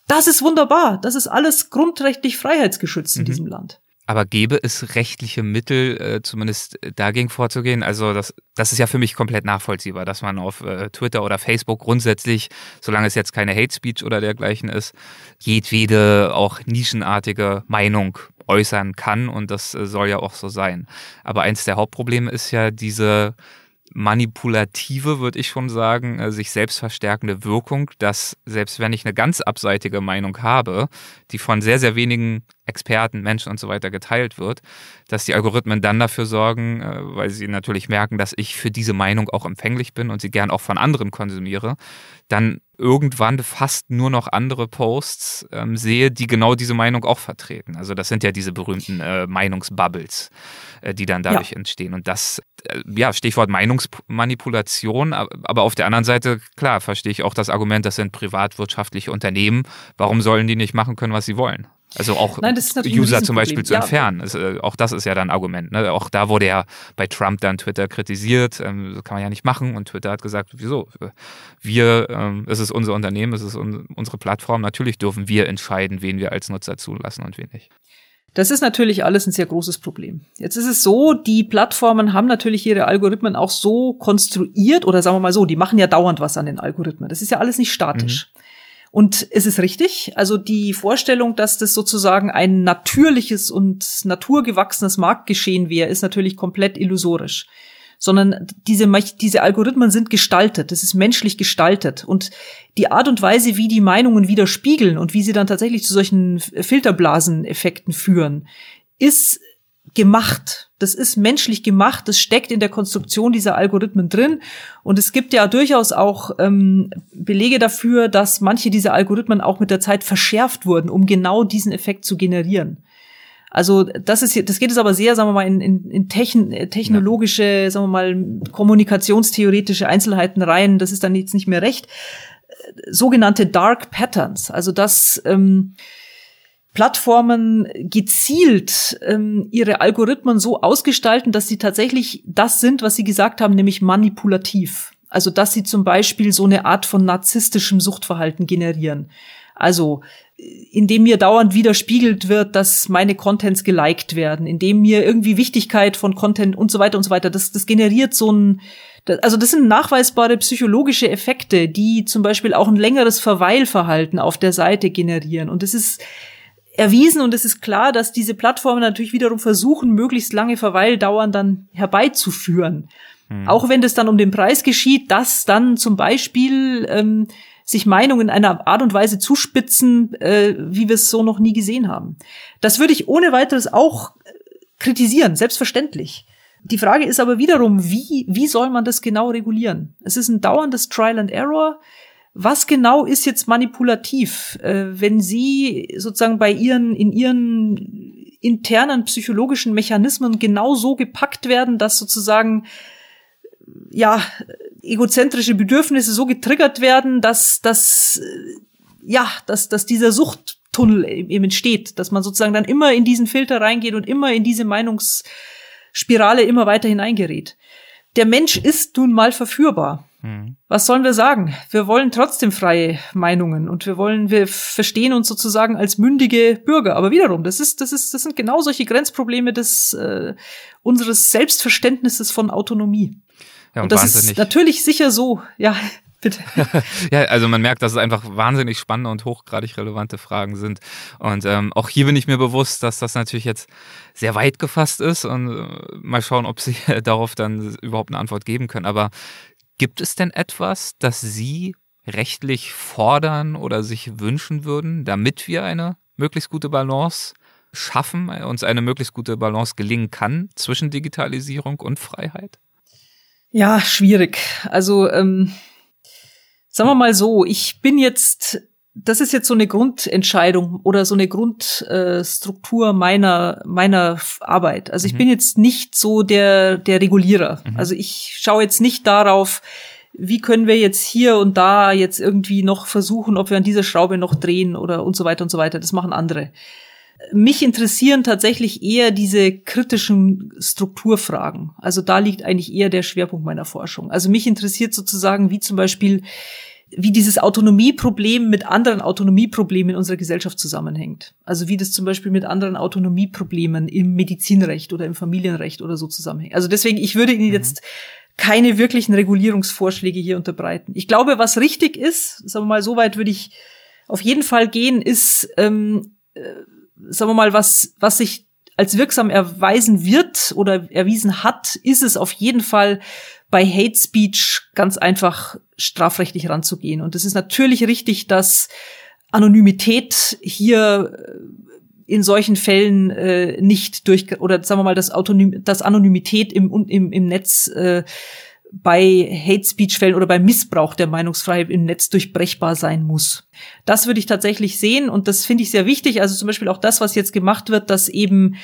S3: Das ist wunderbar. Das ist alles grundrechtlich freiheitsgeschützt in mhm. diesem Land.
S2: Aber gäbe es rechtliche Mittel, äh, zumindest dagegen vorzugehen? Also das, das ist ja für mich komplett nachvollziehbar, dass man auf äh, Twitter oder Facebook grundsätzlich, solange es jetzt keine Hate Speech oder dergleichen ist, jedwede auch nischenartige Meinung äußern kann und das äh, soll ja auch so sein. Aber eins der Hauptprobleme ist ja diese manipulative, würde ich schon sagen, äh, sich selbst verstärkende Wirkung, dass selbst wenn ich eine ganz abseitige Meinung habe, die von sehr, sehr wenigen Experten, Menschen und so weiter geteilt wird, dass die Algorithmen dann dafür sorgen, äh, weil sie natürlich merken, dass ich für diese Meinung auch empfänglich bin und sie gern auch von anderen konsumiere, dann irgendwann fast nur noch andere Posts ähm, sehe, die genau diese Meinung auch vertreten. Also das sind ja diese berühmten äh, Meinungsbubbles, die dann dadurch ja. entstehen. Und das, äh, ja, Stichwort Meinungsmanipulation, aber auf der anderen Seite, klar, verstehe ich auch das Argument, das sind privatwirtschaftliche Unternehmen. Warum sollen die nicht machen können, was sie wollen? Also auch Nein, User zum Beispiel zu entfernen. Ja. Also, äh, auch das ist ja dann ein Argument. Ne? Auch da wurde ja bei Trump dann Twitter kritisiert. Ähm, so kann man ja nicht machen. Und Twitter hat gesagt, wieso? Wir, ähm, es ist unser Unternehmen, es ist un unsere Plattform. Natürlich dürfen wir entscheiden, wen wir als Nutzer zulassen und wen nicht.
S3: Das ist natürlich alles ein sehr großes Problem. Jetzt ist es so, die Plattformen haben natürlich ihre Algorithmen auch so konstruiert oder sagen wir mal so, die machen ja dauernd was an den Algorithmen. Das ist ja alles nicht statisch. Mhm. Und es ist richtig, also die Vorstellung, dass das sozusagen ein natürliches und naturgewachsenes Marktgeschehen wäre, ist natürlich komplett illusorisch. Sondern diese, diese Algorithmen sind gestaltet, das ist menschlich gestaltet. Und die Art und Weise, wie die Meinungen widerspiegeln und wie sie dann tatsächlich zu solchen Filterblaseneffekten führen, ist gemacht. Das ist menschlich gemacht. Das steckt in der Konstruktion dieser Algorithmen drin. Und es gibt ja durchaus auch ähm, Belege dafür, dass manche dieser Algorithmen auch mit der Zeit verschärft wurden, um genau diesen Effekt zu generieren. Also das ist das geht es aber sehr, sagen wir mal, in, in, in techn, technologische, sagen wir mal, kommunikationstheoretische Einzelheiten rein. Das ist dann jetzt nicht mehr recht. Sogenannte Dark Patterns, also das ähm, Plattformen gezielt ähm, ihre Algorithmen so ausgestalten, dass sie tatsächlich das sind, was sie gesagt haben, nämlich manipulativ. Also dass sie zum Beispiel so eine Art von narzisstischem Suchtverhalten generieren. Also indem mir dauernd widerspiegelt wird, dass meine Contents geliked werden, indem mir irgendwie Wichtigkeit von Content und so weiter und so weiter, das, das generiert so ein, also das sind nachweisbare psychologische Effekte, die zum Beispiel auch ein längeres Verweilverhalten auf der Seite generieren. Und es ist erwiesen und es ist klar, dass diese Plattformen natürlich wiederum versuchen, möglichst lange Verweildauern dann herbeizuführen. Hm. Auch wenn das dann um den Preis geschieht, dass dann zum Beispiel ähm, sich Meinungen in einer Art und Weise zuspitzen, äh, wie wir es so noch nie gesehen haben. Das würde ich ohne weiteres auch kritisieren, selbstverständlich. Die Frage ist aber wiederum, wie, wie soll man das genau regulieren? Es ist ein dauerndes Trial and Error. Was genau ist jetzt manipulativ, äh, wenn Sie sozusagen bei Ihren, in Ihren internen psychologischen Mechanismen genau so gepackt werden, dass sozusagen ja egozentrische Bedürfnisse so getriggert werden, dass dass ja, dass dass dieser Suchttunnel eben entsteht, dass man sozusagen dann immer in diesen Filter reingeht und immer in diese Meinungsspirale immer weiter hineingerät. Der Mensch ist nun mal verführbar. Mhm. Was sollen wir sagen? Wir wollen trotzdem freie Meinungen und wir wollen, wir verstehen uns sozusagen als mündige Bürger. Aber wiederum, das ist, das ist, das sind genau solche Grenzprobleme des äh, unseres Selbstverständnisses von Autonomie. Ja, und, und das ist natürlich sicher so, ja. Bitte.
S2: ja, also man merkt, dass es einfach wahnsinnig spannende und hochgradig relevante Fragen sind. Und ähm, auch hier bin ich mir bewusst, dass das natürlich jetzt sehr weit gefasst ist und äh, mal schauen, ob Sie darauf dann überhaupt eine Antwort geben können. Aber Gibt es denn etwas, das Sie rechtlich fordern oder sich wünschen würden, damit wir eine möglichst gute Balance schaffen, uns eine möglichst gute Balance gelingen kann zwischen Digitalisierung und Freiheit?
S3: Ja, schwierig. Also ähm, sagen wir mal so, ich bin jetzt, das ist jetzt so eine Grundentscheidung oder so eine Grundstruktur äh, meiner meiner Arbeit. Also ich mhm. bin jetzt nicht so der der Regulierer. Mhm. Also ich schaue jetzt nicht darauf, wie können wir jetzt hier und da jetzt irgendwie noch versuchen, ob wir an dieser Schraube noch drehen oder und so weiter und so weiter. Das machen andere. Mich interessieren tatsächlich eher diese kritischen Strukturfragen. Also da liegt eigentlich eher der Schwerpunkt meiner Forschung. Also mich interessiert sozusagen, wie zum Beispiel, wie dieses Autonomieproblem mit anderen Autonomieproblemen in unserer Gesellschaft zusammenhängt. Also wie das zum Beispiel mit anderen Autonomieproblemen im Medizinrecht oder im Familienrecht oder so zusammenhängt. Also deswegen, ich würde Ihnen mhm. jetzt keine wirklichen Regulierungsvorschläge hier unterbreiten. Ich glaube, was richtig ist, sagen wir mal, so weit würde ich auf jeden Fall gehen, ist, ähm, äh, sagen wir mal, was, was sich als wirksam erweisen wird oder erwiesen hat, ist es auf jeden Fall bei Hate Speech ganz einfach strafrechtlich ranzugehen. Und es ist natürlich richtig, dass Anonymität hier äh, in solchen Fällen äh, nicht durch oder sagen wir mal, dass, Autonym, dass Anonymität im, im, im Netz äh, bei Hate Speech Fällen oder beim Missbrauch der Meinungsfreiheit im Netz durchbrechbar sein muss. Das würde ich tatsächlich sehen und das finde ich sehr wichtig. Also zum Beispiel auch das, was jetzt gemacht wird, dass eben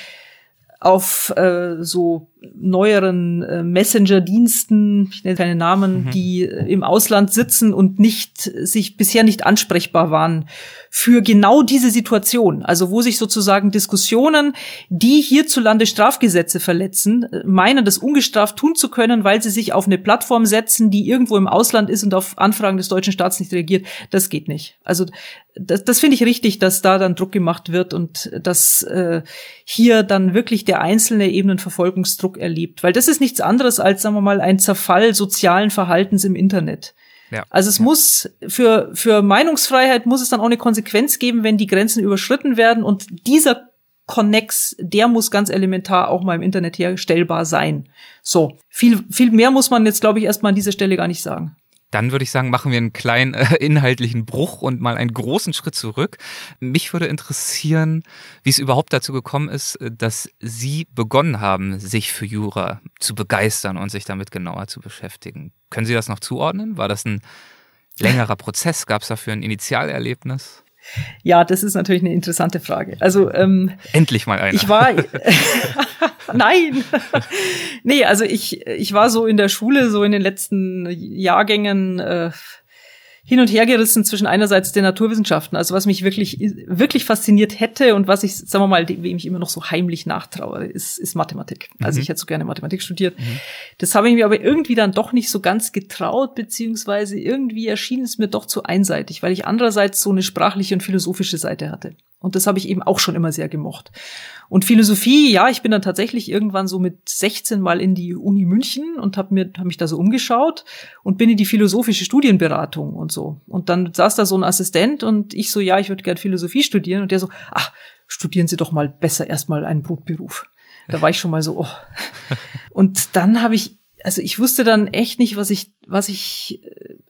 S3: auf äh, so neueren äh, Messenger-Diensten, ich nenne keine Namen, mhm. die äh, im Ausland sitzen und nicht sich bisher nicht ansprechbar waren für genau diese Situation. Also wo sich sozusagen Diskussionen, die hierzulande Strafgesetze verletzen, äh, meinen, das ungestraft tun zu können, weil sie sich auf eine Plattform setzen, die irgendwo im Ausland ist und auf Anfragen des deutschen Staats nicht reagiert. Das geht nicht. Also das, das finde ich richtig, dass da dann Druck gemacht wird und dass äh, hier dann wirklich der einzelne eben einen Verfolgungsdruck erlebt. Weil das ist nichts anderes als, sagen wir mal, ein Zerfall sozialen Verhaltens im Internet. Ja. Also es ja. muss für, für Meinungsfreiheit muss es dann auch eine Konsequenz geben, wenn die Grenzen überschritten werden und dieser Connex, der muss ganz elementar auch mal im Internet herstellbar sein. So, viel, viel mehr muss man jetzt, glaube ich, erstmal an dieser Stelle gar nicht sagen.
S2: Dann würde ich sagen, machen wir einen kleinen äh, inhaltlichen Bruch und mal einen großen Schritt zurück. Mich würde interessieren, wie es überhaupt dazu gekommen ist, äh, dass Sie begonnen haben, sich für Jura zu begeistern und sich damit genauer zu beschäftigen. Können Sie das noch zuordnen? War das ein längerer Prozess? Gab es dafür ein Initialerlebnis?
S3: Ja, das ist natürlich eine interessante Frage. Also ähm,
S2: endlich mal einer.
S3: Ich war nein, nee, also ich ich war so in der Schule so in den letzten Jahrgängen. Äh, hin und her gerissen zwischen einerseits den Naturwissenschaften, also was mich wirklich, wirklich fasziniert hätte und was ich, sagen wir mal, wem ich immer noch so heimlich nachtraue, ist, ist Mathematik. Also mhm. ich hätte so gerne Mathematik studiert. Mhm. Das habe ich mir aber irgendwie dann doch nicht so ganz getraut, beziehungsweise irgendwie erschien es mir doch zu einseitig, weil ich andererseits so eine sprachliche und philosophische Seite hatte. Und das habe ich eben auch schon immer sehr gemocht. Und Philosophie, ja, ich bin dann tatsächlich irgendwann so mit 16 mal in die Uni München und habe mir hab mich da so umgeschaut und bin in die philosophische Studienberatung und so. Und dann saß da so ein Assistent und ich so, ja, ich würde gerne Philosophie studieren und der so, ach, studieren Sie doch mal besser erstmal einen Brotberuf. Da war ich schon mal so, oh. Und dann habe ich also ich wusste dann echt nicht, was ich, was ich,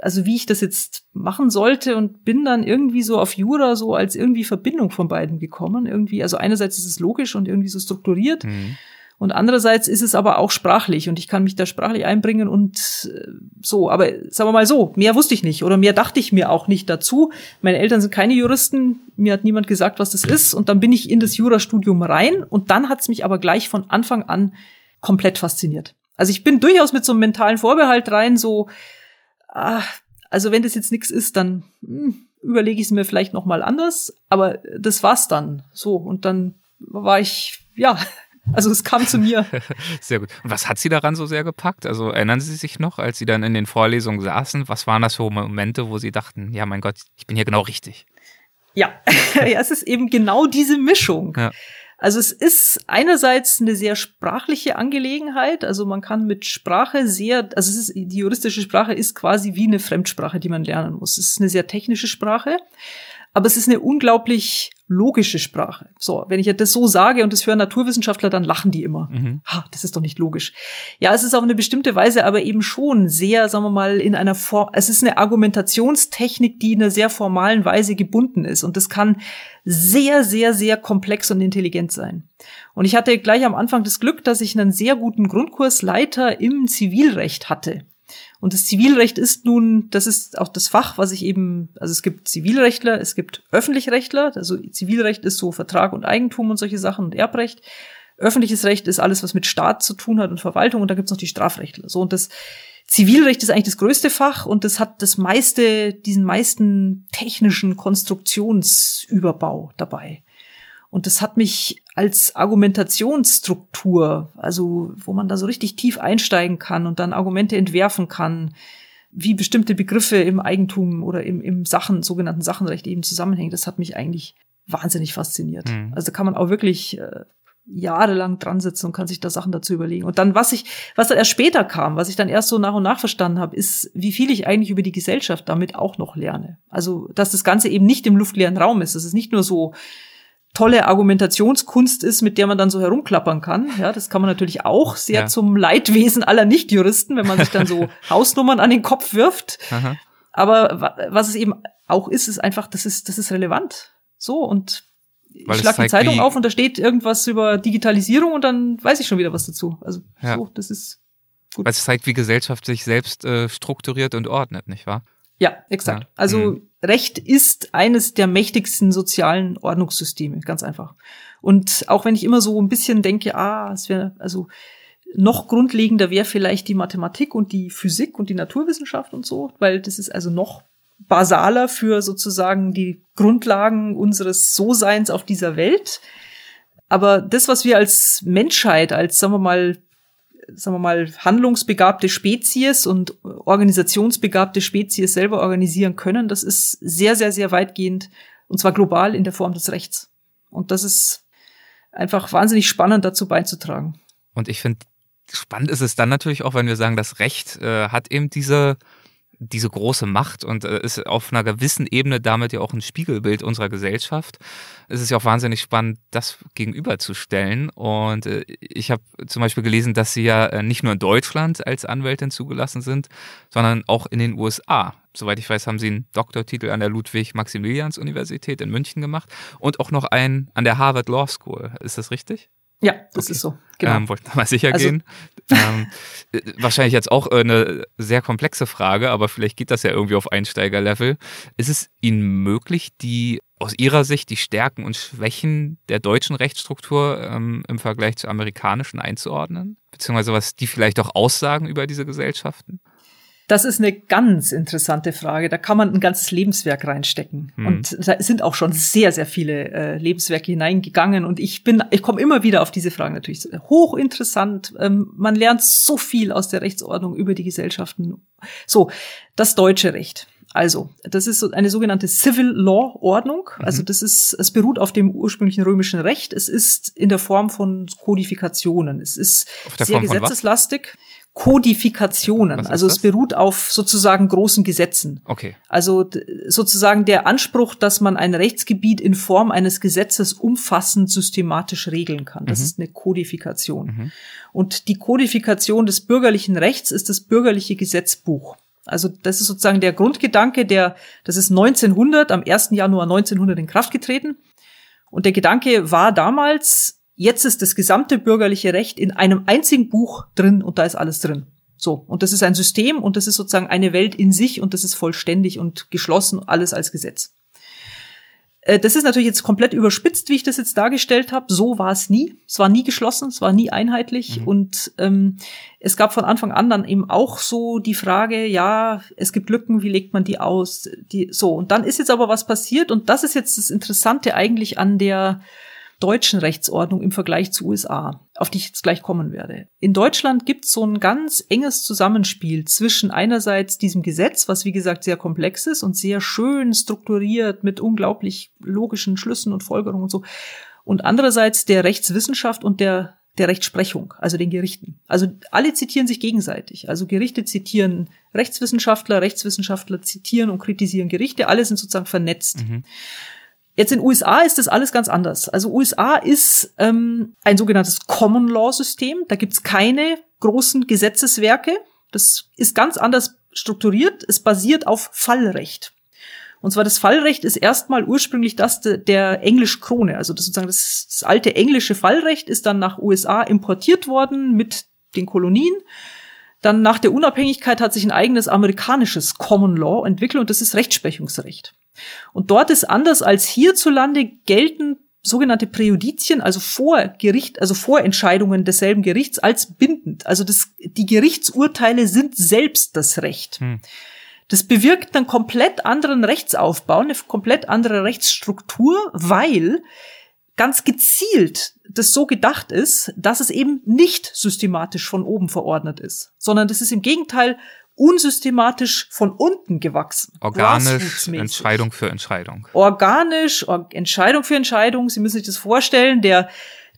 S3: also wie ich das jetzt machen sollte und bin dann irgendwie so auf Jura so als irgendwie Verbindung von beiden gekommen. Irgendwie, also einerseits ist es logisch und irgendwie so strukturiert. Mhm. Und andererseits ist es aber auch sprachlich und ich kann mich da sprachlich einbringen und äh, so. Aber sagen wir mal so, mehr wusste ich nicht oder mehr dachte ich mir auch nicht dazu. Meine Eltern sind keine Juristen, mir hat niemand gesagt, was das ist. Und dann bin ich in das Jurastudium rein und dann hat es mich aber gleich von Anfang an komplett fasziniert. Also ich bin durchaus mit so einem mentalen Vorbehalt rein, so, ah, also wenn das jetzt nichts ist, dann hm, überlege ich es mir vielleicht noch mal anders. Aber das war's dann. So und dann war ich, ja, also es kam zu mir.
S2: Sehr gut. Und was hat Sie daran so sehr gepackt? Also erinnern Sie sich noch, als Sie dann in den Vorlesungen saßen, was waren das für Momente, wo Sie dachten, ja, mein Gott, ich bin hier genau richtig?
S3: Ja, ja es ist eben genau diese Mischung. Ja. Also es ist einerseits eine sehr sprachliche Angelegenheit. Also man kann mit Sprache sehr, also ist, die juristische Sprache ist quasi wie eine Fremdsprache, die man lernen muss. Es ist eine sehr technische Sprache aber es ist eine unglaublich logische Sprache. So, wenn ich das so sage und das hören Naturwissenschaftler, dann lachen die immer. Mhm. Ha, das ist doch nicht logisch. Ja, es ist auf eine bestimmte Weise aber eben schon sehr, sagen wir mal, in einer Form, es ist eine Argumentationstechnik, die in einer sehr formalen Weise gebunden ist und das kann sehr, sehr, sehr komplex und intelligent sein. Und ich hatte gleich am Anfang das Glück, dass ich einen sehr guten Grundkursleiter im Zivilrecht hatte. Und das Zivilrecht ist nun, das ist auch das Fach, was ich eben, also es gibt Zivilrechtler, es gibt Öffentlichrechtler, also Zivilrecht ist so Vertrag und Eigentum und solche Sachen und Erbrecht. Öffentliches Recht ist alles, was mit Staat zu tun hat und Verwaltung und da gibt's noch die Strafrechtler. So und das Zivilrecht ist eigentlich das größte Fach und das hat das meiste, diesen meisten technischen Konstruktionsüberbau dabei. Und das hat mich als Argumentationsstruktur, also wo man da so richtig tief einsteigen kann und dann Argumente entwerfen kann, wie bestimmte Begriffe im Eigentum oder im, im Sachen, sogenannten Sachenrecht eben zusammenhängen, das hat mich eigentlich wahnsinnig fasziniert. Mhm. Also kann man auch wirklich äh, jahrelang dran sitzen und kann sich da Sachen dazu überlegen. Und dann, was ich, was dann erst später kam, was ich dann erst so nach und nach verstanden habe, ist, wie viel ich eigentlich über die Gesellschaft damit auch noch lerne. Also, dass das Ganze eben nicht im luftleeren Raum ist. Das ist nicht nur so, tolle Argumentationskunst ist, mit der man dann so herumklappern kann. Ja, das kann man natürlich auch sehr ja. zum Leidwesen aller Nichtjuristen, wenn man sich dann so Hausnummern an den Kopf wirft. Aha. Aber was es eben auch ist, ist einfach, das ist, das ist relevant. So und ich schlage die Zeitung auf und da steht irgendwas über Digitalisierung und dann weiß ich schon wieder was dazu. Also ja. so, das ist
S2: gut. Weil es zeigt, wie Gesellschaft sich selbst äh, strukturiert und ordnet, nicht wahr?
S3: Ja, exakt. Ja. Also mhm. Recht ist eines der mächtigsten sozialen Ordnungssysteme, ganz einfach. Und auch wenn ich immer so ein bisschen denke, ah, es wäre, also noch grundlegender wäre vielleicht die Mathematik und die Physik und die Naturwissenschaft und so, weil das ist also noch basaler für sozusagen die Grundlagen unseres So-Seins auf dieser Welt. Aber das, was wir als Menschheit, als, sagen wir mal, sagen wir mal, handlungsbegabte Spezies und organisationsbegabte Spezies selber organisieren können, das ist sehr, sehr, sehr weitgehend und zwar global in der Form des Rechts. Und das ist einfach wahnsinnig spannend dazu beizutragen.
S2: Und ich finde, spannend ist es dann natürlich auch, wenn wir sagen, das Recht äh, hat eben diese diese große Macht und äh, ist auf einer gewissen Ebene damit ja auch ein Spiegelbild unserer Gesellschaft. Es ist ja auch wahnsinnig spannend, das gegenüberzustellen. Und äh, ich habe zum Beispiel gelesen, dass Sie ja äh, nicht nur in Deutschland als Anwältin zugelassen sind, sondern auch in den USA. Soweit ich weiß, haben Sie einen Doktortitel an der Ludwig-Maximilians-Universität in München gemacht und auch noch einen an der Harvard Law School. Ist das richtig?
S3: Ja, das okay. ist so.
S2: Genau. Ähm, wollte mal sicher also, gehen. ähm, äh, wahrscheinlich jetzt auch äh, eine sehr komplexe Frage, aber vielleicht geht das ja irgendwie auf Einsteigerlevel. Ist es Ihnen möglich, die aus Ihrer Sicht die Stärken und Schwächen der deutschen Rechtsstruktur ähm, im Vergleich zur amerikanischen einzuordnen? Beziehungsweise was die vielleicht auch aussagen über diese Gesellschaften?
S3: Das ist eine ganz interessante Frage. Da kann man ein ganzes Lebenswerk reinstecken. Mhm. Und da sind auch schon sehr, sehr viele äh, Lebenswerke hineingegangen. Und ich bin, ich komme immer wieder auf diese Fragen natürlich. Hochinteressant. Ähm, man lernt so viel aus der Rechtsordnung über die Gesellschaften. So, das deutsche Recht. Also, das ist eine sogenannte Civil Law Ordnung. Mhm. Also, das ist, es beruht auf dem ursprünglichen römischen Recht. Es ist in der Form von Kodifikationen. Es ist sehr gesetzeslastig. Kodifikationen. Also es beruht auf sozusagen großen Gesetzen.
S2: Okay.
S3: Also sozusagen der Anspruch, dass man ein Rechtsgebiet in Form eines Gesetzes umfassend systematisch regeln kann. Das mhm. ist eine Kodifikation. Mhm. Und die Kodifikation des bürgerlichen Rechts ist das bürgerliche Gesetzbuch. Also das ist sozusagen der Grundgedanke, der, das ist 1900, am 1. Januar 1900 in Kraft getreten. Und der Gedanke war damals, Jetzt ist das gesamte bürgerliche Recht in einem einzigen Buch drin und da ist alles drin. So. Und das ist ein System und das ist sozusagen eine Welt in sich und das ist vollständig und geschlossen, alles als Gesetz. Äh, das ist natürlich jetzt komplett überspitzt, wie ich das jetzt dargestellt habe. So war es nie. Es war nie geschlossen, es war nie einheitlich. Mhm. Und ähm, es gab von Anfang an dann eben auch so die Frage, ja, es gibt Lücken, wie legt man die aus? Die, so, und dann ist jetzt aber was passiert, und das ist jetzt das Interessante eigentlich an der deutschen Rechtsordnung im Vergleich zu USA, auf die ich jetzt gleich kommen werde. In Deutschland gibt es so ein ganz enges Zusammenspiel zwischen einerseits diesem Gesetz, was wie gesagt sehr komplex ist und sehr schön strukturiert mit unglaublich logischen Schlüssen und Folgerungen und so, und andererseits der Rechtswissenschaft und der der Rechtsprechung, also den Gerichten. Also alle zitieren sich gegenseitig. Also Gerichte zitieren Rechtswissenschaftler, Rechtswissenschaftler zitieren und kritisieren Gerichte. Alle sind sozusagen vernetzt. Mhm. Jetzt in USA ist das alles ganz anders. Also USA ist ähm, ein sogenanntes Common Law System. Da gibt's keine großen Gesetzeswerke. Das ist ganz anders strukturiert. Es basiert auf Fallrecht. Und zwar das Fallrecht ist erstmal ursprünglich das de, der Englisch-Krone. Also das sozusagen das, das alte englische Fallrecht ist dann nach USA importiert worden mit den Kolonien. Dann nach der Unabhängigkeit hat sich ein eigenes amerikanisches Common Law entwickelt und das ist Rechtsprechungsrecht. Und dort ist anders als hierzulande gelten sogenannte Präjudizien, also vor Gericht, also Vorentscheidungen desselben Gerichts als bindend. Also das, die Gerichtsurteile sind selbst das Recht. Hm. Das bewirkt einen komplett anderen Rechtsaufbau, eine komplett andere Rechtsstruktur, weil ganz gezielt das so gedacht ist, dass es eben nicht systematisch von oben verordnet ist, sondern das ist im Gegenteil unsystematisch von unten gewachsen.
S2: Organisch, Entscheidung für Entscheidung.
S3: Organisch, Or Entscheidung für Entscheidung. Sie müssen sich das vorstellen, der,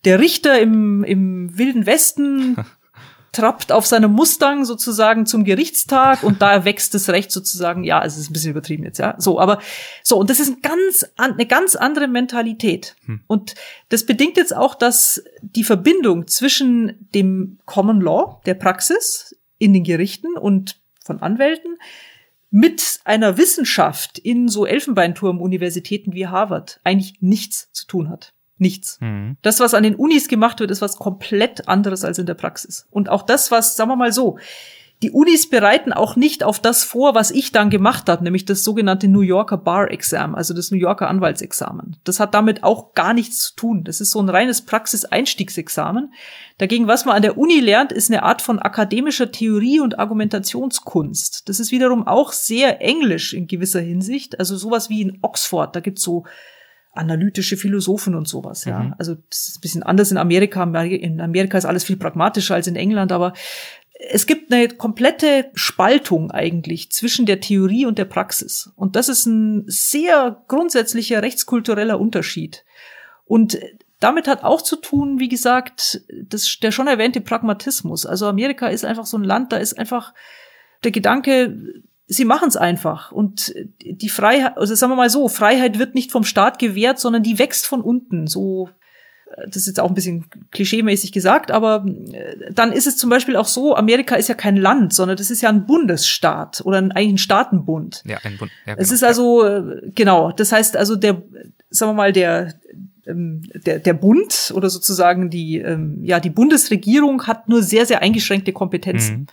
S3: der Richter im, im Wilden Westen trappt auf seinem Mustang sozusagen zum Gerichtstag und da wächst das Recht sozusagen, ja, es ist ein bisschen übertrieben jetzt, ja. So, aber so, und das ist ein ganz, eine ganz andere Mentalität. Hm. Und das bedingt jetzt auch, dass die Verbindung zwischen dem Common Law, der Praxis in den Gerichten und von Anwälten mit einer Wissenschaft in so Elfenbeinturm-Universitäten wie Harvard eigentlich nichts zu tun hat. Nichts. Mhm. Das, was an den Unis gemacht wird, ist was komplett anderes als in der Praxis. Und auch das, was, sagen wir mal so, die Unis bereiten auch nicht auf das vor, was ich dann gemacht habe, nämlich das sogenannte New Yorker Bar Exam, also das New Yorker Anwaltsexamen. Das hat damit auch gar nichts zu tun. Das ist so ein reines Praxiseinstiegsexamen. Dagegen, was man an der Uni lernt, ist eine Art von akademischer Theorie und Argumentationskunst. Das ist wiederum auch sehr englisch in gewisser Hinsicht. Also sowas wie in Oxford, da gibt's so analytische Philosophen und sowas, ja. Mhm. Also das ist ein bisschen anders in Amerika. In Amerika ist alles viel pragmatischer als in England, aber es gibt eine komplette Spaltung eigentlich zwischen der Theorie und der Praxis. Und das ist ein sehr grundsätzlicher rechtskultureller Unterschied. Und damit hat auch zu tun, wie gesagt, das, der schon erwähnte Pragmatismus. Also Amerika ist einfach so ein Land, da ist einfach der Gedanke, sie machen es einfach. Und die Freiheit, also sagen wir mal so, Freiheit wird nicht vom Staat gewährt, sondern die wächst von unten. So das ist jetzt auch ein bisschen klischeemäßig gesagt, aber äh, dann ist es zum Beispiel auch so, Amerika ist ja kein Land, sondern das ist ja ein Bundesstaat oder ein, eigentlich ein Staatenbund. Ja, ein Bund. Ja, genau. Es ist also, äh, genau, das heißt also der, sagen wir mal, der, ähm, der, der Bund oder sozusagen die, ähm, ja, die Bundesregierung hat nur sehr, sehr eingeschränkte Kompetenzen. Mhm.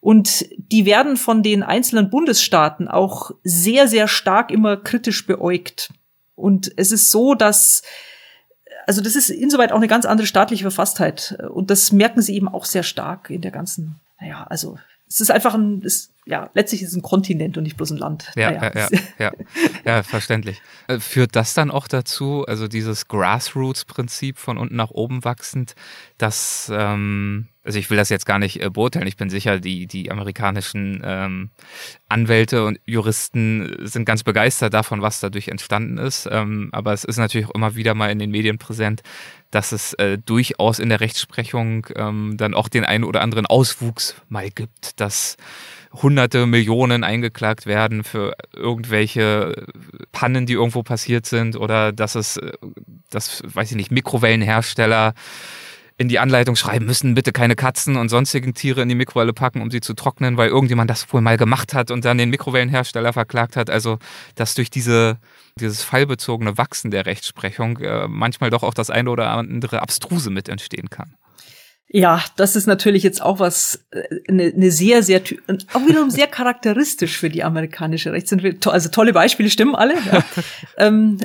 S3: Und die werden von den einzelnen Bundesstaaten auch sehr, sehr stark immer kritisch beäugt. Und es ist so, dass also das ist insoweit auch eine ganz andere staatliche Verfasstheit. Und das merken sie eben auch sehr stark in der ganzen, naja, also es ist einfach ein, es, ja, letztlich ist es ein Kontinent und nicht bloß ein Land.
S2: Ja, naja. ja, ja, ja, ja, verständlich. Äh, führt das dann auch dazu, also dieses Grassroots-Prinzip von unten nach oben wachsend, dass, ähm, also ich will das jetzt gar nicht äh, beurteilen, ich bin sicher, die, die amerikanischen ähm, Anwälte und Juristen sind ganz begeistert davon, was dadurch entstanden ist. Ähm, aber es ist natürlich auch immer wieder mal in den Medien präsent, dass es äh, durchaus in der Rechtsprechung ähm, dann auch den einen oder anderen Auswuchs mal gibt, dass hunderte Millionen eingeklagt werden für irgendwelche Pannen, die irgendwo passiert sind oder dass es, äh, das weiß ich nicht, Mikrowellenhersteller in die Anleitung schreiben müssen, bitte keine Katzen und sonstigen Tiere in die Mikrowelle packen, um sie zu trocknen, weil irgendjemand das wohl mal gemacht hat und dann den Mikrowellenhersteller verklagt hat. Also, dass durch diese, dieses fallbezogene Wachsen der Rechtsprechung äh, manchmal doch auch das eine oder andere Abstruse mit entstehen kann.
S3: Ja, das ist natürlich jetzt auch was, eine, äh, eine sehr, sehr, auch wiederum sehr charakteristisch für die amerikanische Rechtsentwicklung. Also tolle Beispiele, stimmen alle. Ja.
S2: Ähm.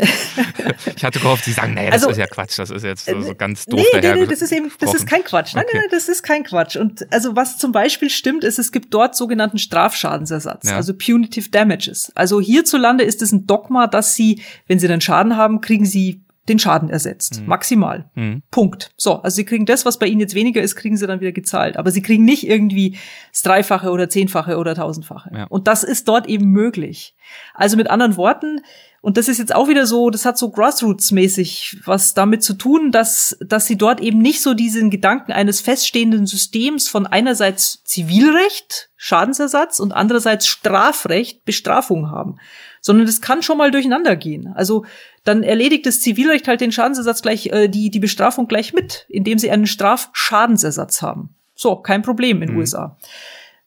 S2: ich hatte gehofft, Sie sagen, nee, das also, ist ja Quatsch, das ist jetzt so, so ganz doof.
S3: Nee, nee, nee, das ist eben, das ist kein Quatsch. Nein, okay. nein, nein, das ist kein Quatsch. Und also was zum Beispiel stimmt, ist, es gibt dort sogenannten Strafschadensersatz, ja. also Punitive Damages. Also hierzulande ist es ein Dogma, dass Sie, wenn Sie einen Schaden haben, kriegen Sie den Schaden ersetzt. Mhm. Maximal. Mhm. Punkt. So, also sie kriegen das, was bei ihnen jetzt weniger ist, kriegen sie dann wieder gezahlt. Aber sie kriegen nicht irgendwie das Dreifache oder Zehnfache oder Tausendfache. Ja. Und das ist dort eben möglich. Also mit anderen Worten, und das ist jetzt auch wieder so, das hat so Grassroots-mäßig was damit zu tun, dass, dass sie dort eben nicht so diesen Gedanken eines feststehenden Systems von einerseits Zivilrecht, Schadensersatz und andererseits Strafrecht, Bestrafung haben sondern das kann schon mal durcheinander gehen. Also dann erledigt das Zivilrecht halt den Schadensersatz gleich, äh, die, die Bestrafung gleich mit, indem sie einen Strafschadensersatz haben. So, kein Problem in den mhm. USA.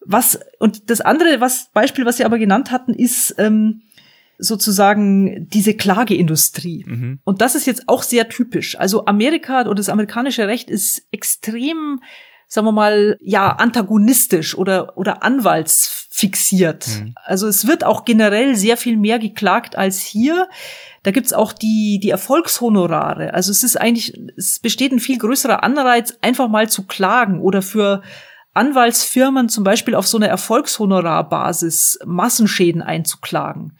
S3: Was, und das andere, was Beispiel, was Sie aber genannt hatten, ist ähm, sozusagen diese Klageindustrie. Mhm. Und das ist jetzt auch sehr typisch. Also Amerika oder das amerikanische Recht ist extrem sagen wir mal, ja, antagonistisch oder, oder anwaltsfixiert. Mhm. Also es wird auch generell sehr viel mehr geklagt als hier. Da gibt's auch die, die Erfolgshonorare. Also es ist eigentlich, es besteht ein viel größerer Anreiz, einfach mal zu klagen oder für Anwaltsfirmen zum Beispiel auf so einer Erfolgshonorarbasis Massenschäden einzuklagen.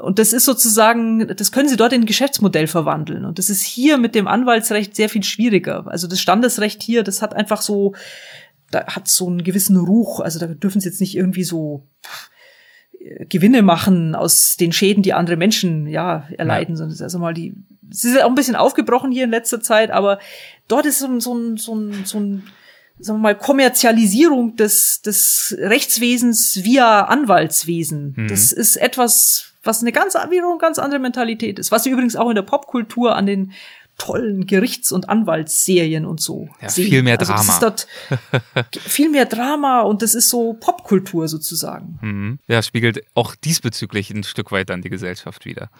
S3: Und das ist sozusagen, das können Sie dort in ein Geschäftsmodell verwandeln. Und das ist hier mit dem Anwaltsrecht sehr viel schwieriger. Also das Standesrecht hier, das hat einfach so, da hat so einen gewissen Ruch. Also da dürfen Sie jetzt nicht irgendwie so Gewinne machen aus den Schäden, die andere Menschen ja erleiden, sondern also mal die, es ist auch ein bisschen aufgebrochen hier in letzter Zeit, aber dort ist so, so, ein, so, ein, so ein sagen wir mal, Kommerzialisierung des, des Rechtswesens via Anwaltswesen. Mhm. Das ist etwas, was eine ganz, wiederum ganz andere Mentalität ist. Was sie übrigens auch in der Popkultur an den tollen Gerichts- und Anwaltsserien und so.
S2: Ja, sehen. viel mehr also Drama.
S3: Dort viel mehr Drama und das ist so Popkultur sozusagen.
S2: Mhm. Ja, spiegelt auch diesbezüglich ein Stück weit dann die Gesellschaft wieder.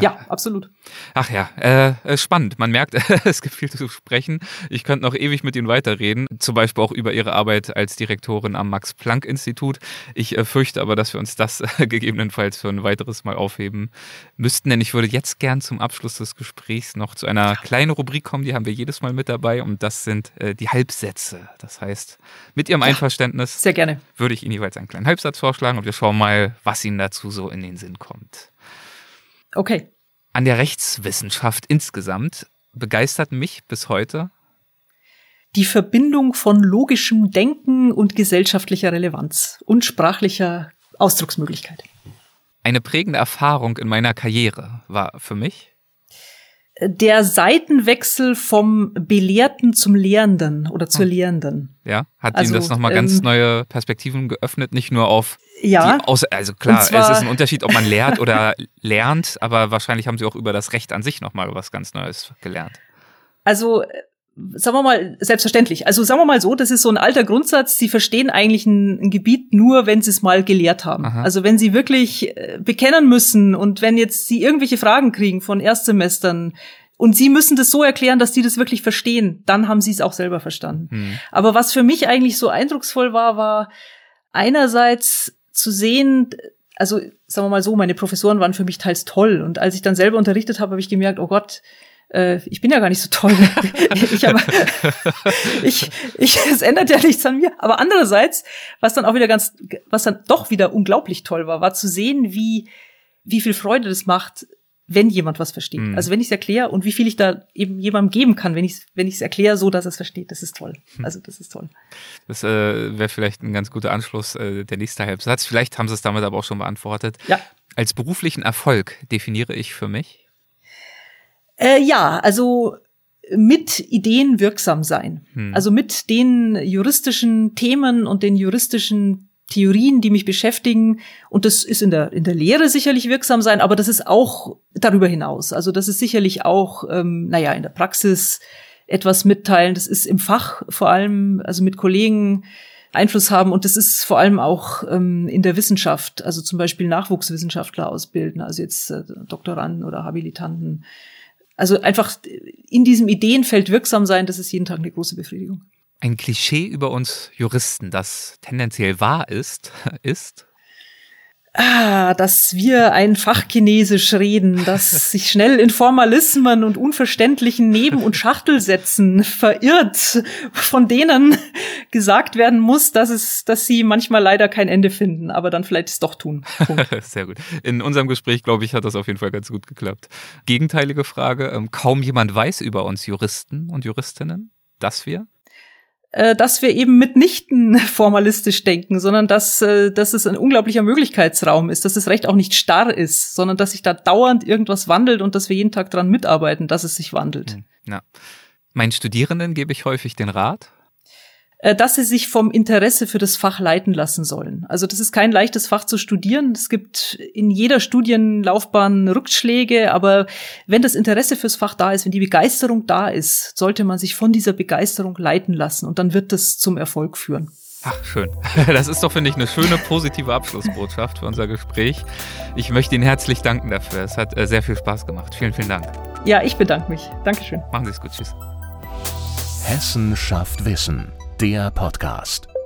S3: Ja, absolut.
S2: Ach ja, äh, äh spannend. Man merkt, es gibt viel zu sprechen. Ich könnte noch ewig mit Ihnen weiterreden, zum Beispiel auch über Ihre Arbeit als Direktorin am Max-Planck-Institut. Ich äh, fürchte aber, dass wir uns das äh, gegebenenfalls für ein weiteres Mal aufheben müssten, denn ich würde jetzt gern zum Abschluss des Gesprächs noch zu einer kleinen Rubrik kommen, die haben wir jedes Mal mit dabei und das sind äh, die Halbsätze. Das heißt, mit Ihrem ja, Einverständnis
S3: sehr gerne.
S2: würde ich Ihnen jeweils einen kleinen Halbsatz vorschlagen und wir schauen mal, was Ihnen dazu so in den Sinn kommt.
S3: Okay.
S2: An der Rechtswissenschaft insgesamt begeistert mich bis heute
S3: die Verbindung von logischem Denken und gesellschaftlicher Relevanz und sprachlicher Ausdrucksmöglichkeit.
S2: Eine prägende Erfahrung in meiner Karriere war für mich
S3: der Seitenwechsel vom Belehrten zum Lehrenden oder zur hm. Lehrenden.
S2: Ja, hat also, Ihnen das nochmal ganz ähm, neue Perspektiven geöffnet, nicht nur auf
S3: ja,
S2: Aus also klar, zwar, es ist ein Unterschied, ob man lehrt oder lernt, aber wahrscheinlich haben Sie auch über das Recht an sich nochmal was ganz Neues gelernt.
S3: Also sagen wir mal, selbstverständlich. Also sagen wir mal so, das ist so ein alter Grundsatz, sie verstehen eigentlich ein, ein Gebiet nur, wenn sie es mal gelehrt haben. Aha. Also wenn sie wirklich äh, bekennen müssen und wenn jetzt sie irgendwelche Fragen kriegen von Erstsemestern und sie müssen das so erklären, dass die das wirklich verstehen, dann haben sie es auch selber verstanden. Hm. Aber was für mich eigentlich so eindrucksvoll war, war einerseits zu sehen, also sagen wir mal so, meine Professoren waren für mich teils toll und als ich dann selber unterrichtet habe, habe ich gemerkt, oh Gott, äh, ich bin ja gar nicht so toll. ich, aber, ich, ich, es ändert ja nichts an mir. Aber andererseits, was dann auch wieder ganz, was dann doch wieder unglaublich toll war, war zu sehen, wie, wie viel Freude das macht, wenn jemand was versteht. Mhm. Also wenn ich es erkläre und wie viel ich da eben jemandem geben kann, wenn ich es wenn ich's erkläre, so dass er es versteht. Das ist toll. Hm. Also das ist toll.
S2: Das äh, wäre vielleicht ein ganz guter Anschluss, äh, der nächste Halbsatz. Vielleicht haben Sie es damit aber auch schon beantwortet.
S3: Ja.
S2: Als beruflichen Erfolg definiere ich für mich
S3: äh, ja, also mit Ideen wirksam sein. Hm. Also mit den juristischen Themen und den juristischen Theorien, die mich beschäftigen. Und das ist in der, in der Lehre sicherlich wirksam sein, aber das ist auch darüber hinaus. Also das ist sicherlich auch, ähm, naja, in der Praxis etwas mitteilen. Das ist im Fach vor allem, also mit Kollegen Einfluss haben. Und das ist vor allem auch ähm, in der Wissenschaft, also zum Beispiel Nachwuchswissenschaftler ausbilden, also jetzt äh, Doktoranden oder Habilitanten also einfach in diesem Ideenfeld wirksam sein, das ist jeden Tag eine große Befriedigung.
S2: Ein Klischee über uns Juristen, das tendenziell wahr ist, ist,
S3: Ah, dass wir ein Fachchinesisch reden, das sich schnell in Formalismen und unverständlichen Neben- und Schachtelsätzen verirrt, von denen gesagt werden muss, dass es, dass sie manchmal leider kein Ende finden, aber dann vielleicht es doch tun.
S2: Sehr gut. In unserem Gespräch, glaube ich, hat das auf jeden Fall ganz gut geklappt. Gegenteilige Frage. Ähm, kaum jemand weiß über uns Juristen und Juristinnen, dass wir
S3: dass wir eben mitnichten formalistisch denken, sondern dass, äh, dass es ein unglaublicher Möglichkeitsraum ist, dass das Recht auch nicht starr ist, sondern dass sich da dauernd irgendwas wandelt und dass wir jeden Tag dran mitarbeiten, dass es sich wandelt. Hm,
S2: ja. Meinen Studierenden gebe ich häufig den Rat,
S3: äh, dass sie sich vom Interesse für das Fach leiten lassen sollen. Also das ist kein leichtes Fach zu studieren. Es gibt in jeder Studienlaufbahn Rückschläge, aber wenn das Interesse fürs Fach da ist, wenn die Begeisterung da ist, sollte man sich von dieser Begeisterung leiten lassen und dann wird das zum Erfolg führen.
S2: Ach, schön. Das ist doch, finde ich, eine schöne positive Abschlussbotschaft für unser Gespräch. Ich möchte Ihnen herzlich danken dafür. Es hat äh, sehr viel Spaß gemacht. Vielen, vielen Dank.
S3: Ja, ich bedanke mich. Dankeschön.
S2: Machen Sie es gut. Tschüss.
S1: Hessen schafft Wissen der Podcast.